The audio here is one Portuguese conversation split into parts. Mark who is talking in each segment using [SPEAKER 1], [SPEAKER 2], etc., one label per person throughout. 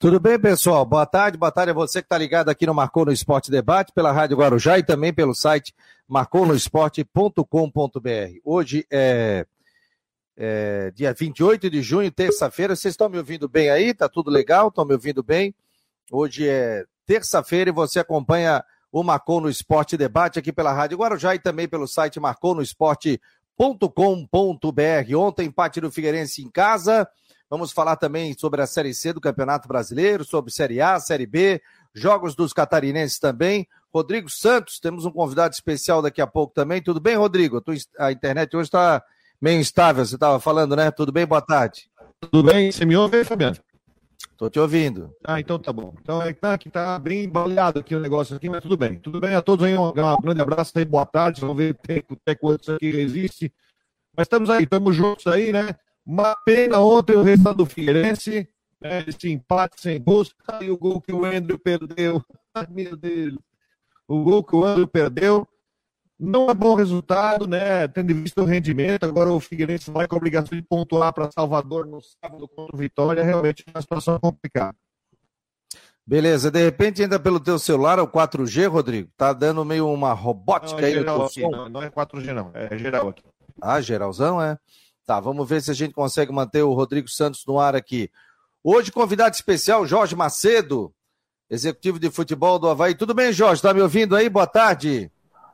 [SPEAKER 1] Tudo bem, pessoal? Boa tarde, boa tarde a você que está ligado aqui no Marcou no Esporte Debate, pela Rádio Guarujá e também pelo site marconosport.com.br. Hoje é, é dia 28 de junho, terça-feira. Vocês estão me ouvindo bem aí? Tá tudo legal? Estão me ouvindo bem? Hoje é terça-feira e você acompanha o Marcou no Esporte Debate aqui pela Rádio Guarujá e também pelo site marconosport.com.br. Ontem, empate do Figueirense em casa. Vamos falar também sobre a Série C do Campeonato Brasileiro, sobre Série A, Série B, jogos dos catarinenses também. Rodrigo Santos, temos um convidado especial daqui a pouco também. Tudo bem, Rodrigo? A internet hoje está meio instável, você estava falando, né? Tudo bem? Boa tarde.
[SPEAKER 2] Tudo bem? Você me ouve, Fabiano?
[SPEAKER 1] Estou te ouvindo.
[SPEAKER 2] Ah, então tá bom. Então é que tá, tá bem embalhado aqui o negócio aqui, mas tudo bem. Tudo bem a todos aí, um, grande abraço aí, boa tarde. Vamos ver até quanto aqui resiste. Mas estamos aí, estamos juntos aí, né? Uma pena ontem o resultado do Figueirense, né, esse empate sem gols, e o gol que o Andrew perdeu. Ai, meu Deus. O gol que o Andrew perdeu. Não é bom resultado, né? Tendo visto o rendimento, agora o Figueirense vai com a obrigação de pontuar para Salvador no sábado contra o Vitória, realmente é uma situação complicada.
[SPEAKER 1] Beleza, de repente ainda pelo teu celular, o 4G, Rodrigo, tá dando meio uma robótica
[SPEAKER 2] não, é
[SPEAKER 1] aí
[SPEAKER 2] geral aqui, não, não é 4G não, é geral aqui.
[SPEAKER 1] Ah, geralzão, é? Tá, vamos ver se a gente consegue manter o Rodrigo Santos no ar aqui. Hoje, convidado especial, Jorge Macedo, executivo de futebol do Havaí. Tudo bem, Jorge? Está me ouvindo aí? Boa tarde.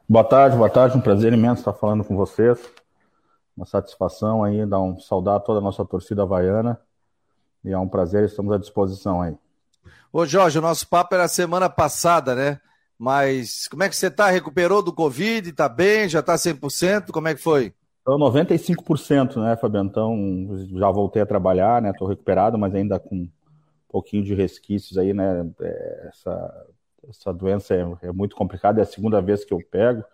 [SPEAKER 3] Boa tarde, boa tarde. Um prazer imenso estar falando com vocês. Uma satisfação aí, dar um saudar a toda a nossa torcida havaiana. E é um prazer, estamos à disposição aí.
[SPEAKER 1] Ô, Jorge, o nosso papo era semana passada, né? Mas como é que você está? Recuperou do Covid? Está bem? Já está 100%? Como é que foi?
[SPEAKER 3] Então, 95%, né, Fabiano? Então, já voltei a trabalhar, né? Estou recuperado, mas ainda com um pouquinho de resquícios aí, né? É, essa, essa doença é, é, muito complicada, é a segunda vez que eu pego.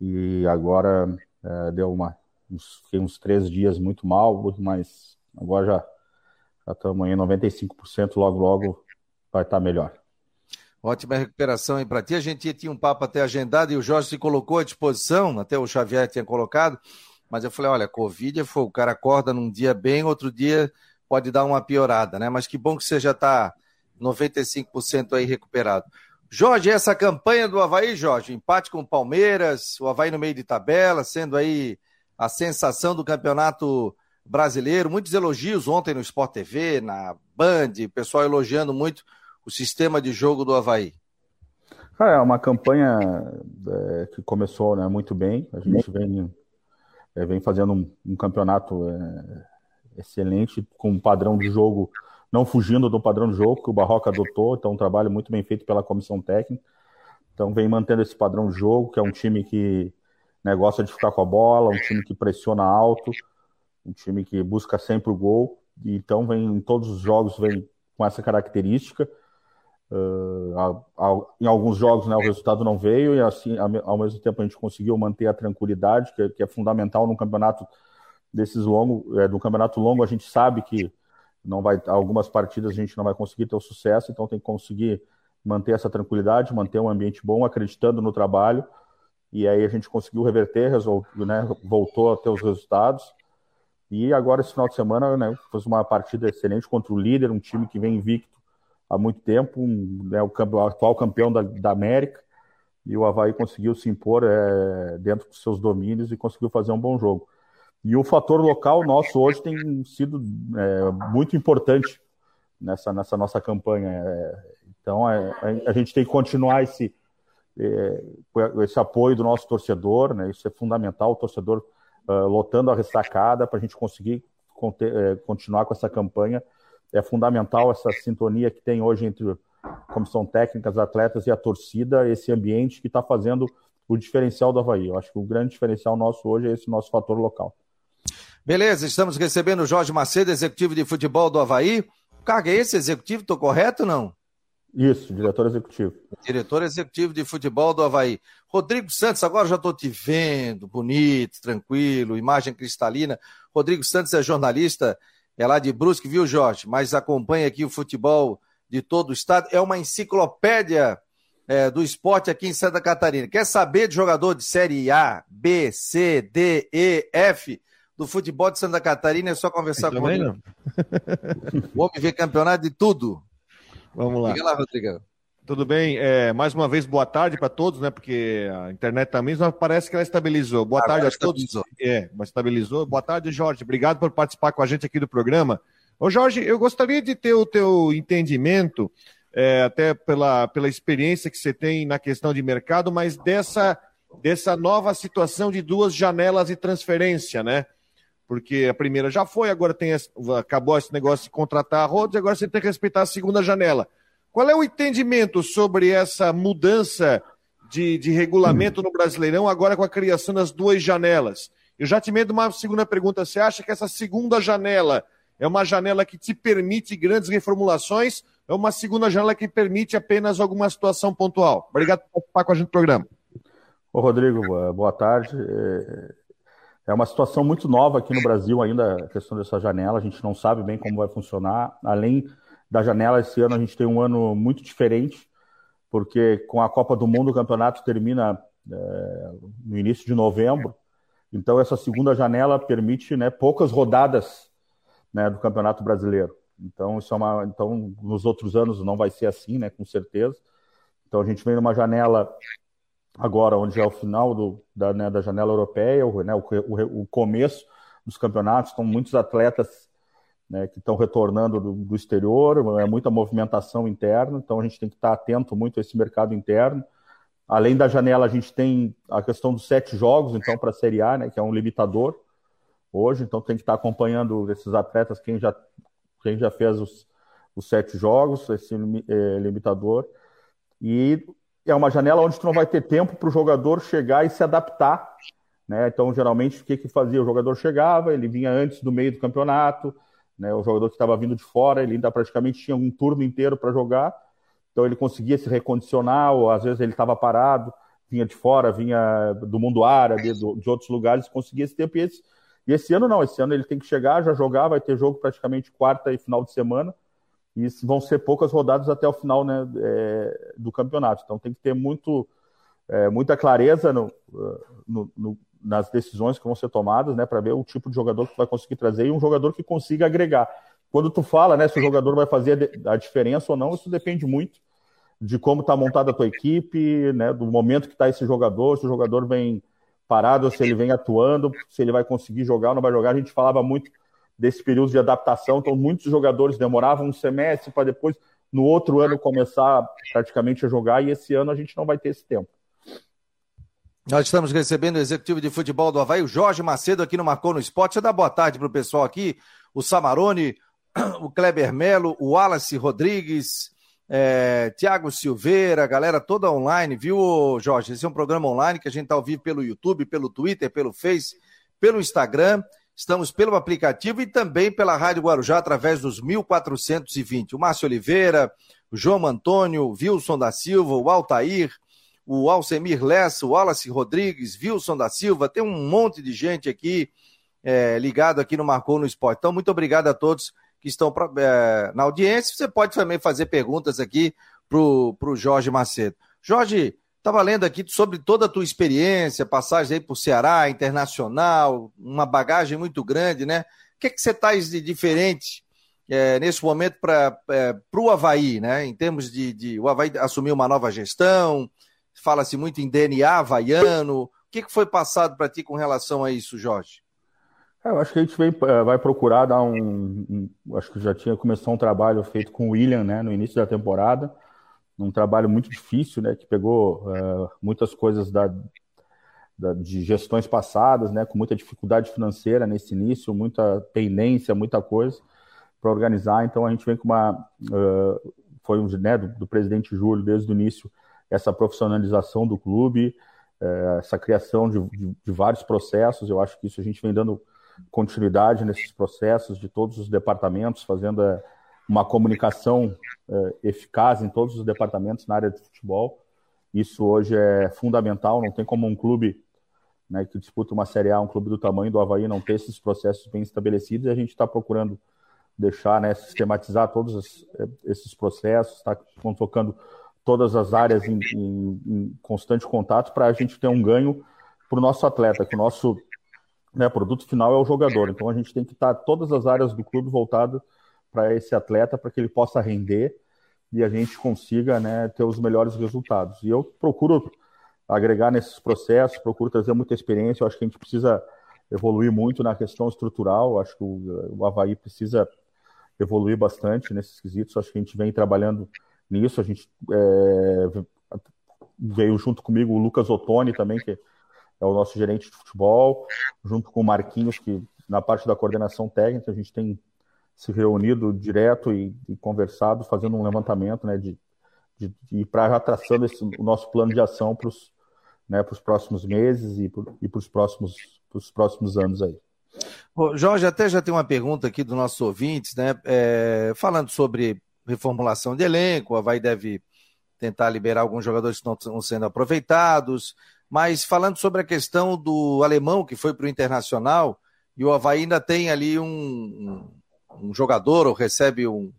[SPEAKER 3] E agora é, deu uma, uns, fiquei uns três dias muito mal, mas agora já já estamos em 95%, logo, logo vai estar melhor.
[SPEAKER 1] Ótima recuperação aí para ti. A gente tinha um papo até agendado e o Jorge se colocou à disposição, até o Xavier tinha colocado, mas eu falei: olha, Covid foi, o cara acorda num dia bem, outro dia pode dar uma piorada, né? Mas que bom que você já está 95% aí recuperado. Jorge, essa campanha do Havaí, Jorge, empate com o Palmeiras, o Havaí no meio de tabela, sendo aí a sensação do campeonato brasileiro. Muitos elogios ontem no Sport TV, na Band, pessoal elogiando muito o sistema de jogo do Havaí?
[SPEAKER 3] é uma campanha é, que começou né, muito bem. A gente vem, é, vem fazendo um, um campeonato é, excelente, com um padrão de jogo, não fugindo do padrão de jogo que o Barroca adotou. Então, um trabalho muito bem feito pela comissão técnica. Então, vem mantendo esse padrão de jogo, que é um time que né, gosta de ficar com a bola, um time que pressiona alto, um time que busca sempre o gol. Então, vem em todos os jogos vem com essa característica. Uh, em alguns jogos né, o resultado não veio e assim ao mesmo tempo a gente conseguiu manter a tranquilidade que, que é fundamental num campeonato desses longos é, do campeonato longo a gente sabe que não vai algumas partidas a gente não vai conseguir ter o sucesso então tem que conseguir manter essa tranquilidade manter um ambiente bom acreditando no trabalho. E aí a gente conseguiu reverter resolveu, né, voltou a ter os resultados. E agora esse final de semana né, fez uma partida excelente contra o líder um time que vem invicto há muito tempo, né, o, o, atual campeão da, da, América, e o Havaí conseguiu se impor é, dentro dos seus domínios e conseguiu fazer um bom jogo. E o fator local nosso hoje tem sido é, muito importante nessa, nessa nossa campanha. É, então é, a gente tem que continuar esse, é, esse apoio do nosso torcedor, né, isso é fundamental, o torcedor uh, lotando a ressacada para a gente conseguir conter, é, continuar com essa campanha é fundamental essa sintonia que tem hoje entre a comissão técnica, os atletas e a torcida, esse ambiente que está fazendo o diferencial do Havaí. Eu acho que o grande diferencial nosso hoje é esse nosso fator local.
[SPEAKER 1] Beleza, estamos recebendo o Jorge Macedo, executivo de futebol do Havaí. Carga, é esse executivo, estou correto ou não?
[SPEAKER 3] Isso, diretor executivo.
[SPEAKER 1] Diretor executivo de futebol do Havaí. Rodrigo Santos, agora já estou te vendo, bonito, tranquilo, imagem cristalina. Rodrigo Santos é jornalista é lá de Brusque, viu, Jorge? Mas acompanha aqui o futebol de todo o estado. É uma enciclopédia é, do esporte aqui em Santa Catarina. Quer saber de jogador de Série A, B, C, D, E, F do futebol de Santa Catarina? É só conversar com ele. homem vê campeonato de tudo.
[SPEAKER 2] Vamos lá. Diga lá, Rodrigão. Tudo bem? É, mais uma vez, boa tarde para todos, né? Porque a internet também parece que ela estabilizou. Boa Agora tarde a todos. É, mas estabilizou. Boa tarde, Jorge. Obrigado por participar com a gente aqui do programa. Ô, Jorge, eu gostaria de ter o teu entendimento, é, até pela, pela experiência que você tem na questão de mercado, mas dessa, dessa nova situação de duas janelas de transferência, né? Porque a primeira já foi, agora tem acabou esse negócio de contratar a Rhodes, agora você tem que respeitar a segunda janela. Qual é o entendimento sobre essa mudança de, de regulamento no Brasileirão, agora com a criação das duas janelas? Eu já te medo uma segunda pergunta. Você acha que essa segunda janela é uma janela que te permite grandes reformulações? É uma segunda janela que permite apenas alguma situação pontual? Obrigado por participar com a gente do programa.
[SPEAKER 3] Ô, Rodrigo, boa tarde. É, é uma situação muito nova aqui no Brasil ainda, a questão dessa janela. A gente não sabe bem como vai funcionar. Além da janela esse ano a gente tem um ano muito diferente, porque com a Copa do Mundo o campeonato termina é, no início de novembro. Então essa segunda janela permite né, poucas rodadas né, do Campeonato Brasileiro. Então isso é uma, então nos outros anos não vai ser assim, né, com certeza. Então a gente vem numa janela agora onde é o final do, da, né, da janela europeia, o, né, o, o, o começo dos campeonatos, com muitos atletas né, que estão retornando do, do, exterior, é muita movimentação interna, então a gente tem que estar atento muito a esse mercado interno. Além da janela, a gente tem a questão dos sete jogos, então, para a Série A, né, que é um limitador hoje, então tem que estar acompanhando esses atletas, quem já, quem já fez os, os sete jogos, esse é, limitador. E é uma janela onde tu não vai ter tempo para o jogador chegar e se adaptar. Né? Então, geralmente, o que, que fazia? O jogador chegava, ele vinha antes do meio do campeonato, né? O jogador que estava vindo de fora, ele ainda praticamente tinha um turno inteiro para jogar, então ele conseguia se recondicionar, ou às vezes ele estava parado, vinha de fora, vinha do mundo árabe, de, de outros lugares, conseguia esse tempo. E esse, e esse ano não, esse ano ele tem que chegar, já jogar, vai ter jogo praticamente quarta e final de semana, e vão ser poucas rodadas até o final né, é, do campeonato. Então tem que ter muito, é, muita clareza no, no, no, nas decisões que vão ser tomadas, né, para ver o tipo de jogador que vai conseguir trazer e um jogador que consiga agregar. Quando tu fala, né, se o jogador vai fazer a diferença ou não, isso depende muito de como está montada a tua equipe, né, do momento que está esse jogador, se o jogador vem parado, se ele vem atuando, se ele vai conseguir jogar ou não vai jogar. A gente falava muito desse período de adaptação, então muitos jogadores demoravam um semestre para depois, no outro ano, começar praticamente a jogar, e esse ano a gente não vai ter esse tempo.
[SPEAKER 1] Nós estamos recebendo o executivo de futebol do Havaí, o Jorge Macedo, aqui no Marcou no Esporte. Você dá boa tarde para o pessoal aqui, o Samarone, o Kleber Melo, o Wallace Rodrigues, é, Tiago Silveira, galera toda online, viu, Jorge? Esse é um programa online que a gente está ao vivo pelo YouTube, pelo Twitter, pelo Face, pelo Instagram. Estamos pelo aplicativo e também pela Rádio Guarujá através dos 1420. O Márcio Oliveira, o João Antônio, o Wilson da Silva, o Altair, o Alcemir Lessa, o Wallace Rodrigues, Wilson da Silva, tem um monte de gente aqui é, ligado aqui no Marcou no Esporte. Então, muito obrigado a todos que estão pra, é, na audiência. Você pode também fazer perguntas aqui para o Jorge Macedo. Jorge, estava lendo aqui sobre toda a tua experiência, passagem aí por Ceará, internacional, uma bagagem muito grande, né? O que, que você traz de diferente é, nesse momento para é, o Havaí, né? Em termos de, de. O Havaí assumiu uma nova gestão, fala-se muito em DNA havaiano. O que, foi passado para ti com relação a isso, Jorge?
[SPEAKER 3] É, eu acho que a gente vem, é, vai procurar dar um, um, Acho que já tinha começado um trabalho feito com o William né, no início da temporada. Um trabalho muito difícil, né, que pegou uh, muitas coisas da, da, de gestões passadas, né, com muita dificuldade financeira nesse início, muita pendência, muita coisa para organizar. Então a gente vem com uma. Uh, foi um né, do, do presidente Júlio desde o início essa profissionalização do clube, é, essa criação de, de, de, vários processos. Eu acho que isso a gente vem dando continuidade nesses processos de todos os departamentos, fazendo é, uma comunicação é, eficaz em todos os departamentos na área de futebol. Isso hoje é fundamental. Não tem como um clube né, que disputa uma Série A, um clube do tamanho do Havaí, não ter esses processos bem estabelecidos. E a gente está procurando deixar, né, sistematizar todos esses processos, está tocando todas as áreas em, em, em constante contato para a gente ter um ganho para o nosso atleta, que o nosso né, produto final é o jogador. Então a gente tem que estar tá, todas as áreas do clube voltado para esse atleta, para que ele possa render e a gente consiga né, ter os melhores resultados. E eu procuro agregar nesses processos, procuro trazer muita experiência. Eu acho que a gente precisa evoluir muito na questão estrutural. Eu acho que o, o Havaí precisa evoluir bastante nesses quesitos. Eu acho que a gente vem trabalhando nisso. A gente é, veio junto comigo o Lucas Ottoni também, que é o nosso gerente de futebol, junto com o Marquinhos, que na parte da coordenação técnica a gente tem se reunido direto e, e conversado, fazendo um levantamento né, de, de, de para já traçando esse, o nosso plano de ação para os né, próximos meses e para os próximos, próximos anos aí.
[SPEAKER 1] Jorge, até já tem uma pergunta aqui dos nossos ouvintes, né? É, falando sobre reformulação de elenco, a Havaí deve tentar liberar alguns jogadores que estão sendo aproveitados, mas falando sobre a questão do alemão que foi para o Internacional, e o Havaí ainda tem ali um, um jogador ou recebe um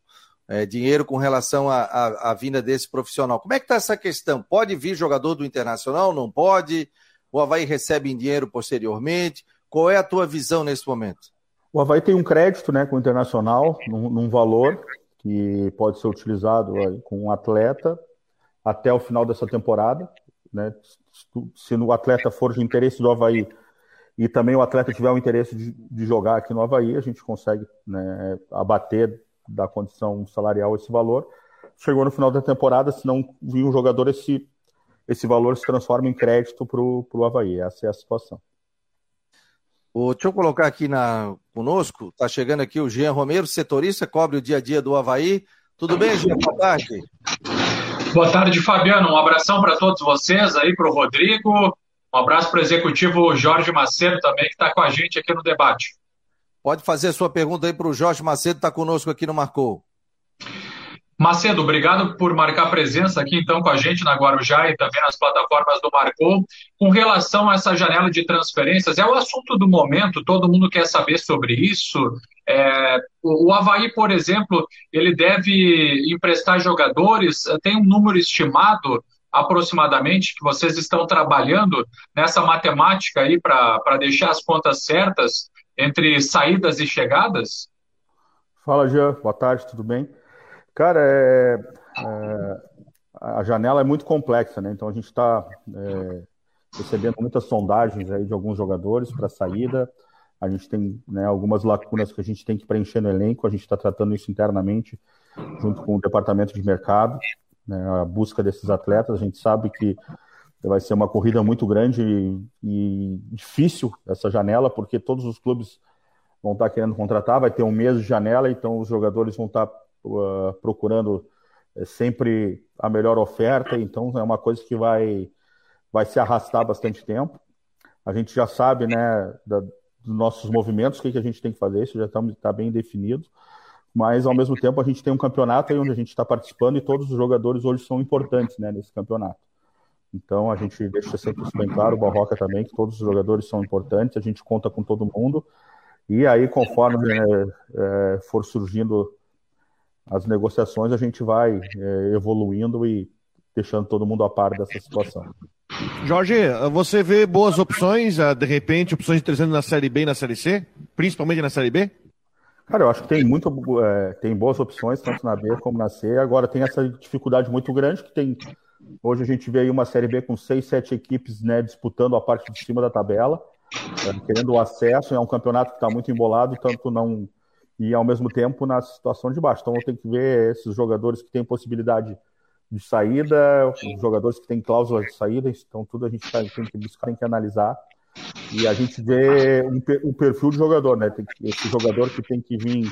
[SPEAKER 1] é, dinheiro com relação à vinda desse profissional. Como é que está essa questão? Pode vir jogador do Internacional? Não pode? O Havaí recebe em dinheiro posteriormente? Qual é a tua visão nesse momento?
[SPEAKER 3] O Havaí tem um crédito né, com o Internacional, num, num valor que pode ser utilizado com um atleta até o final dessa temporada. Né? Se o atleta for de interesse do Havaí e também o atleta tiver o interesse de, de jogar aqui no Havaí, a gente consegue né, abater da condição salarial esse valor. Chegou no final da temporada, se não vir um jogador, esse, esse valor se transforma em crédito para o Havaí. Essa é a situação.
[SPEAKER 1] O, deixa eu colocar aqui na, conosco, está chegando aqui o Jean Romero, setorista, cobre o dia a dia do Havaí. Tudo bem, Jean? Boa tarde.
[SPEAKER 4] Boa tarde, Fabiano. Um abração para todos vocês aí, para o Rodrigo, um abraço para o executivo Jorge Macedo também, que está com a gente aqui no debate.
[SPEAKER 1] Pode fazer a sua pergunta aí para o Jorge Macedo, está conosco aqui no Marcou.
[SPEAKER 4] Macedo, obrigado por marcar presença aqui então com a gente na Guarujá e também nas plataformas do Marcou. Com relação a essa janela de transferências, é o assunto do momento, todo mundo quer saber sobre isso. É, o, Havaí, por exemplo, ele deve emprestar jogadores, tem um número estimado aproximadamente que vocês estão trabalhando nessa matemática aí para deixar as contas certas entre saídas e chegadas?
[SPEAKER 3] Fala, Jean. Boa tarde, tudo bem? Cara, é, é, a janela é muito complexa, né? Então a gente está é, recebendo muitas sondagens aí de alguns jogadores para saída. A gente tem né, algumas lacunas que a gente tem que preencher no elenco. A gente está tratando isso internamente junto com o departamento de mercado né, a busca desses atletas. A gente sabe que vai ser uma corrida muito grande e, e, difícil essa janela, porque todos os clubes vão estar querendo contratar, vai ter um mês de janela, então os jogadores vão estar uh, procurando uh, sempre a melhor oferta, então é uma coisa que vai, vai se arrastar bastante tempo. A gente já sabe né, da, dos nossos movimentos, o que, que a gente tem que fazer, isso já está tá bem definido mas ao mesmo tempo a gente tem um campeonato aí onde a gente está participando e todos os jogadores hoje são importantes né, nesse campeonato. Então a gente deixa sempre isso bem claro, o Barroca também, que todos os jogadores são importantes, a gente conta com todo mundo, e aí conforme é, é, for surgindo as negociações, a gente vai é, evoluindo e deixando todo mundo a par dessa situação.
[SPEAKER 2] Jorge, você vê boas opções, de repente, opções de 300 na Série B e na Série C, principalmente na Série B?
[SPEAKER 3] Cara, eu acho que tem muito, é, tem boas opções, tanto na B como na C. Agora tem essa dificuldade muito grande que tem. Hoje a gente vê aí uma Série B com seis, sete equipes né, disputando a parte de cima da tabela, é, querendo o acesso. É um campeonato que está muito embolado, tanto não. E ao mesmo tempo na situação de baixo. Então tem que ver esses jogadores que têm possibilidade de saída, os jogadores que têm cláusula de saída. Então tudo a gente tá, tem que buscar, tem que analisar e a gente vê um perfil de jogador, né? Esse jogador que tem que vir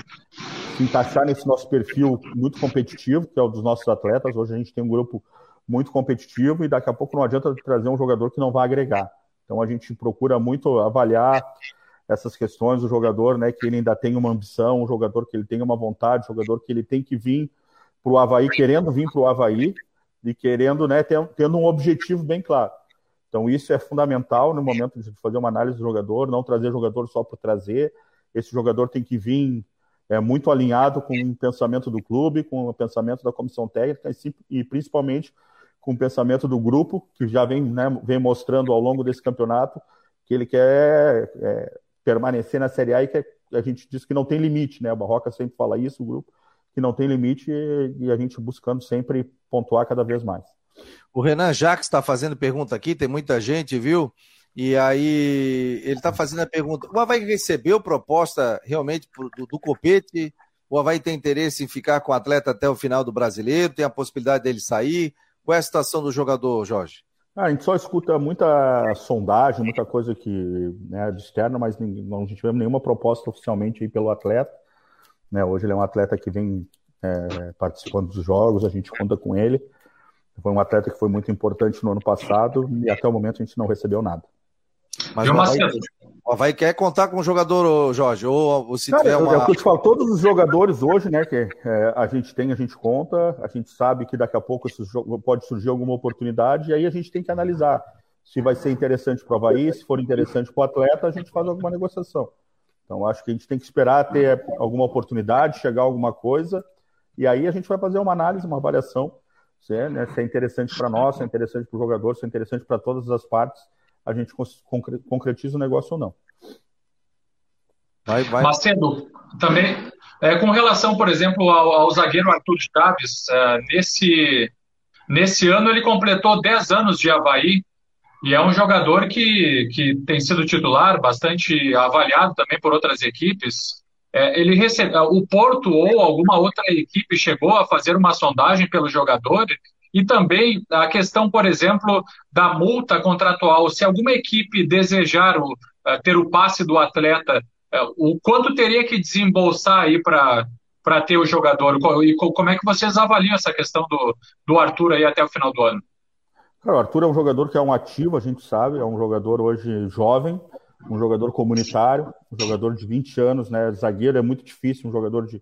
[SPEAKER 3] se encaixar nesse nosso perfil muito competitivo, que é o dos nossos atletas. Hoje a gente tem um grupo muito competitivo e daqui a pouco não adianta trazer um jogador que não vai agregar. Então a gente procura muito avaliar essas questões do jogador, né? Que ele ainda tem uma ambição, um jogador que ele tem uma vontade, um jogador que ele tem que vir para o Havaí, querendo vir para o Havaí e querendo, né, tendo um objetivo bem claro. Então, isso é fundamental no momento de fazer uma análise do jogador, não trazer jogador só por trazer. Esse jogador tem que vir é, muito alinhado com o pensamento do clube, com o pensamento da comissão técnica e, e principalmente com o pensamento do grupo, que já vem, né, vem mostrando ao longo desse campeonato que ele quer é, permanecer na Série A e que a gente diz que não tem limite, né? O Barroca sempre fala isso, o grupo, que não tem limite e, a gente buscando sempre pontuar cada vez mais.
[SPEAKER 1] O Renan Jacques está fazendo pergunta aqui, tem muita gente, viu? E aí ele está fazendo a pergunta: o Havaí recebeu proposta realmente do, do Copete? O Havaí tem interesse em ficar com o atleta até o final do brasileiro? Tem a possibilidade dele sair? Qual é a situação do jogador, Jorge?
[SPEAKER 3] Ah, a gente só escuta muita sondagem, muita coisa que né, de externa, mas não tivemos nenhuma proposta oficialmente aí pelo atleta. Né, hoje ele é um atleta que vem é, participando dos jogos, a gente conta com ele. Foi um atleta que foi muito importante no ano passado e até o momento a gente não recebeu nada.
[SPEAKER 1] Mas o Havaí, o Havaí quer contar com o jogador, Jorge, ou, ou se
[SPEAKER 3] Cara,
[SPEAKER 1] tiver uma...
[SPEAKER 3] É o que eu te falo, todos os jogadores hoje, né, que é, a gente tem, a gente conta, a gente sabe que daqui a pouco pode surgir alguma oportunidade, e aí a gente tem que analisar se vai ser interessante para o Havaí, se for interessante para o atleta, a gente faz alguma negociação. Então, acho que a gente tem que esperar ter alguma oportunidade, chegar alguma coisa, e aí a gente vai fazer uma análise, uma avaliação, se é, né, se é interessante para nós, se é interessante para o jogador, se é interessante para todas as partes, a gente concretiza o negócio ou não.
[SPEAKER 4] Vai, vai. Macedo, também, é, com relação, por exemplo, ao, ao zagueiro Arthur Chaves, é, nesse, nesse ano ele completou 10 anos de Havaí e é um jogador que, que tem sido titular, bastante avaliado também por outras equipes. É, ele recebe, o Porto ou alguma outra equipe chegou a fazer uma sondagem pelo jogador e também a questão, por exemplo, da multa contratual. Se alguma equipe desejar o, uh, ter o passe do atleta, uh, o quanto teria que desembolsar aí para ter o jogador? E como é que vocês avaliam essa questão do, do Arthur aí até o final do ano?
[SPEAKER 3] Cara, o Arthur é um jogador que é um ativo, a gente sabe, é um jogador hoje jovem, um jogador comunitário, um jogador de 20 anos, né? Zagueiro é muito difícil um jogador de,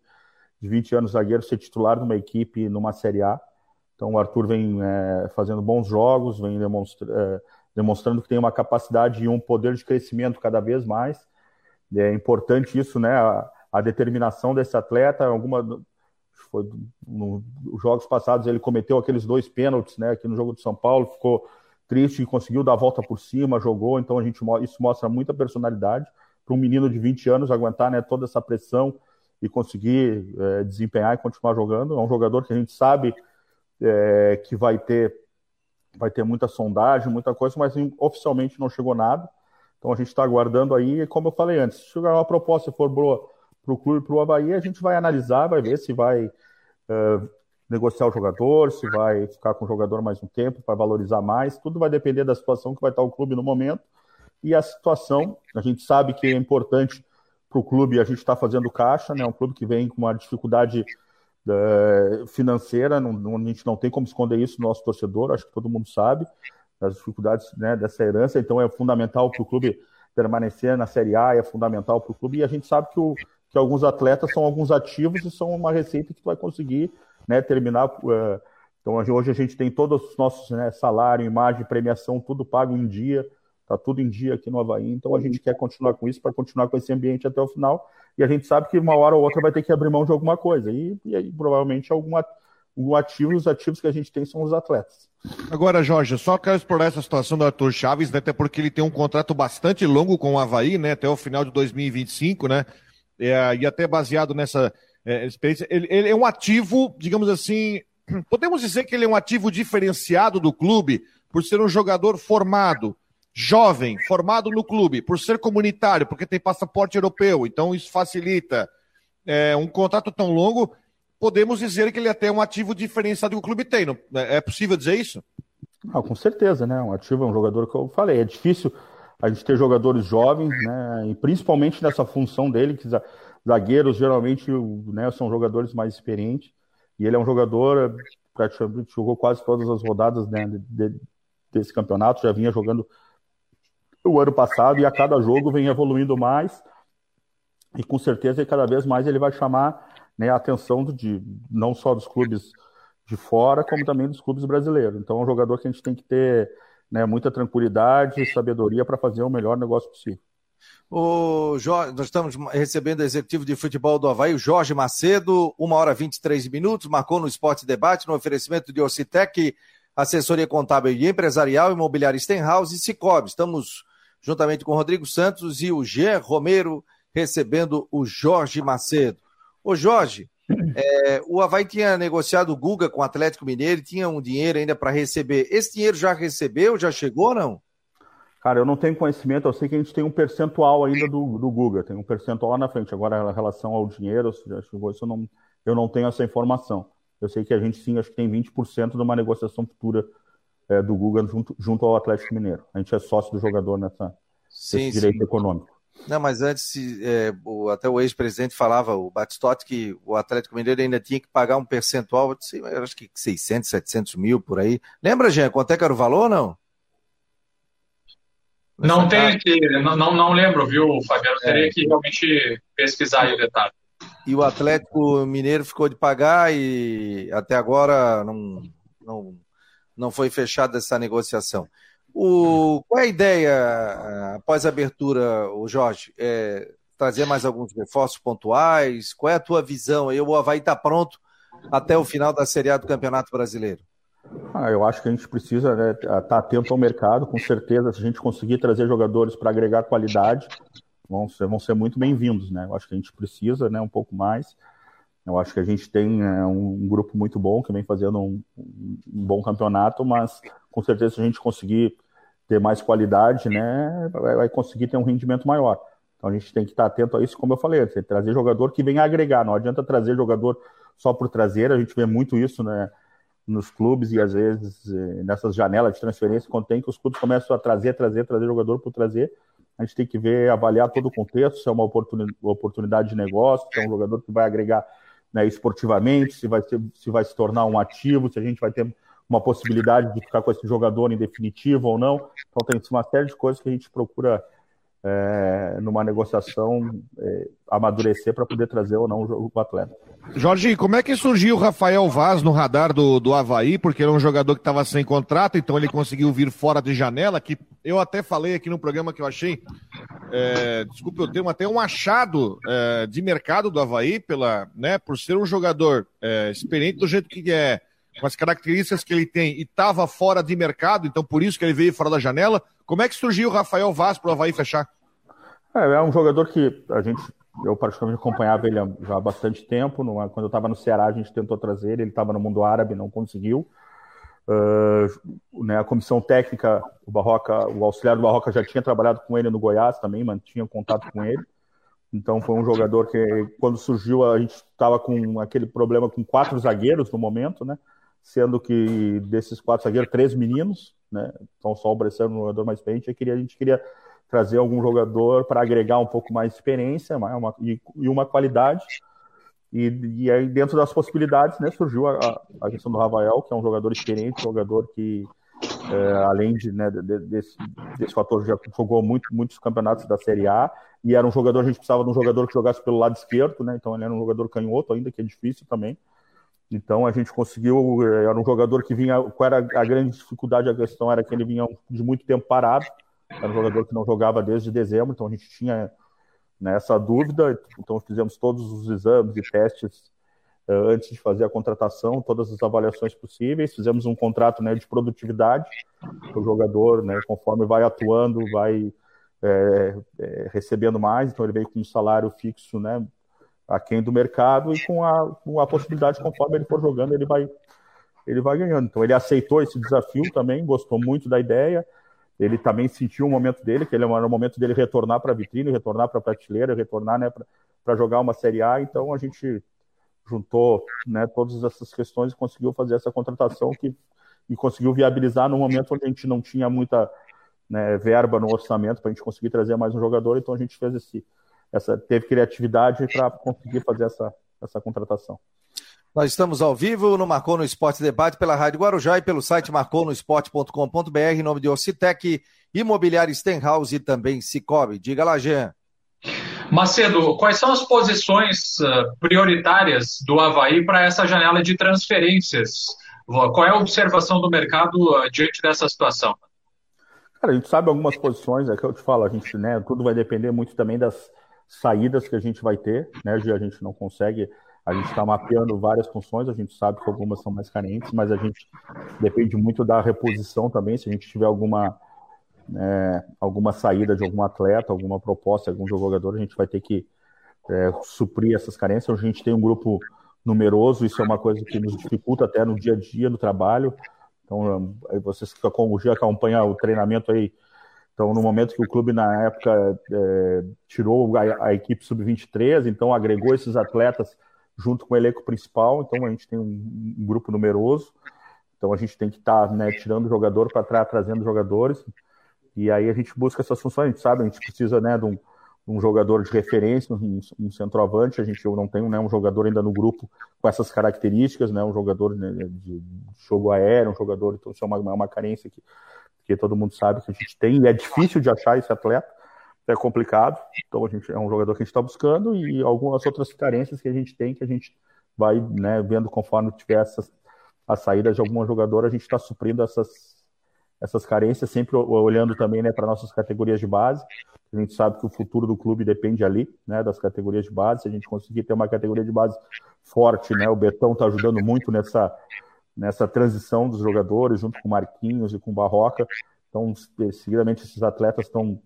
[SPEAKER 3] de 20 anos zagueiro ser titular de uma equipe numa Série A. Então o Arthur vem é, fazendo bons jogos, vem demonstra, é, demonstrando que tem uma capacidade e um poder de crescimento cada vez mais. É importante isso, né? A, a determinação desse atleta. Alguma foi nos no, jogos passados ele cometeu aqueles dois pênaltis, né? Aqui no jogo de São Paulo ficou triste e conseguiu dar a volta por cima, jogou. Então a gente isso mostra muita personalidade para um menino de 20 anos aguentar, né? Toda essa pressão e conseguir é, desempenhar e continuar jogando. É um jogador que a gente sabe é, que vai ter vai ter muita sondagem, muita coisa, mas oficialmente não chegou nada. Então a gente está aguardando aí, como eu falei antes, se chegar uma proposta for para o clube, para o Havaí, a gente vai analisar, vai ver se vai uh, negociar o jogador, se vai ficar com o jogador mais um tempo para valorizar mais. Tudo vai depender da situação que vai estar o clube no momento. E a situação, a gente sabe que é importante para o clube, a gente está fazendo caixa, né? Um clube que vem com uma dificuldade financeira, não, não, a gente não tem como esconder isso no nosso torcedor, acho que todo mundo sabe das dificuldades né, dessa herança, então é fundamental para o clube permanecer na Série A, é fundamental para o clube, e a gente sabe que, o, que alguns atletas são alguns ativos e são uma receita que vai conseguir né, terminar. Uh, então hoje a gente tem todos os nossos né, salário, imagem, premiação, tudo pago em dia, Está tudo em dia aqui no Havaí, então a gente quer continuar com isso para continuar com esse ambiente até o final. E a gente sabe que uma hora ou outra vai ter que abrir mão de alguma coisa. E, e aí, provavelmente, algum ativo, os ativos que a gente tem são os atletas.
[SPEAKER 2] Agora, Jorge, só quero explorar essa situação do Arthur Chaves, né, até porque ele tem um contrato bastante longo com o Havaí, né, até o final de 2025, né, é, e até baseado nessa é, experiência. Ele, ele é um ativo, digamos assim, podemos dizer que ele é um ativo diferenciado do clube por ser um jogador formado, jovem, formado no clube, por ser comunitário, porque tem passaporte europeu, então isso facilita é, um contrato tão longo, podemos dizer que ele é até é um ativo diferenciado que o clube tem. Não, é possível dizer isso?
[SPEAKER 3] Não, com certeza, né? Um ativo é um jogador que eu falei. É difícil a gente ter jogadores jovens, né? E principalmente nessa função dele, que zagueiros geralmente né, são jogadores mais experientes. E ele é um jogador praticamente jogou quase todas as rodadas né, de, de, desse campeonato, já vinha jogando o ano passado e a cada jogo vem evoluindo mais e com certeza cada vez mais ele vai chamar né, a atenção de, não só dos clubes de fora, como também dos clubes brasileiros. Então é um jogador que a gente tem que ter né, muita tranquilidade e sabedoria para fazer o melhor negócio possível.
[SPEAKER 1] O Jorge, nós estamos recebendo o executivo de futebol do Havaí, o Jorge Macedo, 1 hora 23 minutos, marcou no Esporte Debate, no oferecimento de Ocitec, assessoria contábil e empresarial, imobiliária Stenhouse e Cicobi. Estamos juntamente com o Rodrigo Santos e o Gé Romero, recebendo o Jorge Macedo. Ô Jorge, É, o Havaí tinha negociado o Guga com o Atlético Mineiro, tinha um dinheiro ainda para receber. Esse dinheiro já recebeu, já chegou ou não?
[SPEAKER 3] Cara, eu não tenho conhecimento, eu sei que a gente tem um percentual ainda do, do Guga, tem um percentual lá na frente. Agora, em relação ao dinheiro, já chegou isso, eu não, eu não tenho essa informação. Eu sei que a gente sim, acho que tem 20% de uma negociação futura é, do Guga junto, junto ao Atlético Mineiro. A gente é sócio do jogador nessa, sim, nesse direito sim. econômico.
[SPEAKER 1] Não, mas antes, é, o, até o ex-presidente falava, o Batistotti, que o Atlético Mineiro ainda tinha que pagar um percentual, eu acho que 600, 700 mil por aí. Lembra, Jean, quanto é que era o valor ou não?
[SPEAKER 4] Não tem aqui, não, não, não lembro, viu, Fabiano? É. Teria que realmente pesquisar aí o detalhe.
[SPEAKER 1] E o Atlético Mineiro ficou de pagar e até agora não, não, não foi fechada essa negociação. O, qual é a ideia eh, após a abertura, o Jorge? É, trazer mais alguns reforços pontuais? Qual é a tua visão? Eu, o Havaí está pronto até o final da Série A do Campeonato Brasileiro?
[SPEAKER 3] Ah, eu acho que a gente precisa estar né, tá atento ao mercado, com certeza, se a gente conseguir trazer jogadores para agregar qualidade, vão ser, vão ser muito bem-vindos, né? Eu acho que a gente precisa, né, um pouco mais. Eu acho que a gente tem é, um, grupo muito bom que vem fazendo um, um, bom campeonato, mas com certeza se a gente conseguir ter mais qualidade, né, vai, vai, conseguir ter um rendimento maior. Então a gente tem que estar atento a isso, como eu falei, trazer jogador que venha agregar. Não adianta trazer jogador só por trazer. A gente vê muito isso, né? nos clubes e às vezes eh, nessas janelas de transferência, quando tem que os clubes começam a trazer, trazer, trazer jogador por trazer, a gente tem que ver, avaliar todo o contexto, se é uma oportunidade de negócio, se é um jogador que vai agregar né, esportivamente, se vai, ser, se vai se tornar um ativo, se a gente vai ter uma possibilidade de ficar com esse jogador em definitivo ou não. Então tem uma série de coisas que a gente procura é, numa negociação é, amadurecer para poder trazer ou não o, o atleta.
[SPEAKER 2] Jorge, como é que surgiu o Rafael Vaz no radar do, do Havaí? Porque ele é um jogador que estava sem contrato, então ele conseguiu vir fora de janela, que eu até falei aqui no programa que eu achei, é, desculpe o termo, até um achado é, de mercado do Havaí, pela, né, por ser um jogador é, experiente do jeito que é, com as características que ele tem, e estava fora de mercado, então por isso que ele veio fora da janela. Como é que surgiu o Rafael Vaz para o Havaí fechar?
[SPEAKER 3] É, é um jogador que a gente, eu particularmente acompanhava ele já há bastante tempo. quando eu estava no Ceará, a gente tentou trazer ele, ele estava no mundo árabe, não conseguiu. Uh, né, a comissão técnica, o Barroca, o auxiliar do Barroca já tinha trabalhado com ele no Goiás também, mantinha contato com ele. Então foi um jogador que, quando surgiu, a gente estava com aquele problema com quatro zagueiros no momento, né? Sendo que desses quatro zagueiros, três meninos, né? Então só o Bressan, o jogador mais experiente, a gente queria trazer algum jogador para agregar um pouco mais de experiência uma, e, e, uma qualidade. E, e, aí, dentro das possibilidades, né, surgiu a, a questão do Rafael, que é um jogador experiente, um jogador que, é, além de, né, de, desse, desse fator, já jogou muito, muitos campeonatos da Série A, e era um jogador, a gente precisava de um jogador que jogasse pelo lado esquerdo, né, então ele era um jogador canhoto ainda, que é difícil também. Então a gente conseguiu, é, era um jogador que vinha, qual era a grande dificuldade, a questão era que ele vinha de muito tempo parado, era um jogador que não jogava desde dezembro, então a gente tinha né, essa dúvida. Então fizemos todos os exames e testes uh, antes de fazer a contratação, todas as avaliações possíveis. Fizemos um contrato né, de produtividade para o jogador, né, conforme vai atuando, vai é, é, recebendo mais. Então ele veio com um salário fixo, né, aquém do mercado e com a, com a possibilidade, conforme ele for jogando, ele vai ele vai ganhando. Então ele aceitou esse desafio também, gostou muito da ideia ele também sentiu o momento dele, que ele era o momento dele retornar para a vitrine, retornar para a prateleira, retornar né, para jogar uma Série A. Então a gente juntou né, todas essas questões e conseguiu fazer essa contratação que, e conseguiu viabilizar no momento onde a gente não tinha muita né, verba no orçamento para a gente conseguir trazer mais um jogador. Então a gente fez esse, essa, teve criatividade para conseguir fazer essa, essa contratação.
[SPEAKER 1] Nós estamos ao vivo no Marcou no Esporte Debate pela Rádio Guarujá e pelo site marconosport.com.br em nome de Ocitec, Imobiliário Stenhouse e também Cicobi. Diga lá, Jean.
[SPEAKER 4] Macedo, quais são as posições uh, prioritárias do Havaí para essa janela de transferências? Qual é a observação do mercado uh, diante dessa situação?
[SPEAKER 3] Cara, a gente sabe algumas posições, é que eu te falo, a gente, né, tudo vai depender muito também das saídas que a gente vai ter, né, a gente não consegue a gente está mapeando várias funções, a gente sabe que algumas são mais carentes, mas a gente depende muito da reposição também. Se a gente tiver alguma, é, alguma saída de algum atleta, alguma proposta, algum jogador, a gente vai ter que é, suprir essas carências. A gente tem um grupo numeroso, isso é uma coisa que nos dificulta até no dia a dia, no trabalho. Então, vocês que acompanham o treinamento aí, então, no momento que o clube, na época, é, tirou a, a equipe sub-23, então agregou esses atletas junto com o elenco principal, então a gente tem um, um grupo numeroso, então a gente tem que estar tá, né, tirando jogador para trás, trazendo jogadores, e aí a gente busca essas funções, a gente sabe, a gente precisa né, de um, um jogador de referência, um, um, centroavante. A gente não tem né, um jogador ainda no grupo com essas características, né, um jogador né, de jogo aéreo, um jogador. Então, isso é uma, é uma carência que, que todo mundo sabe que a gente tem, e é difícil de achar esse atleta, é complicado. Então, a gente é um jogador que a gente está buscando e algumas outras carências que a gente tem, que a gente vai né, vendo conforme tiver essas, a saída de algum jogador, a gente está suprindo essas essas carências, sempre olhando também né, para nossas categorias de base. A gente sabe que o futuro do clube depende ali, né, das categorias de base. Se a gente conseguir ter uma categoria de base forte, né, o Betão está ajudando muito nessa, nessa transição dos jogadores, junto com o Marquinhos e com o Barroca. Então, seguidamente, esses atletas estão,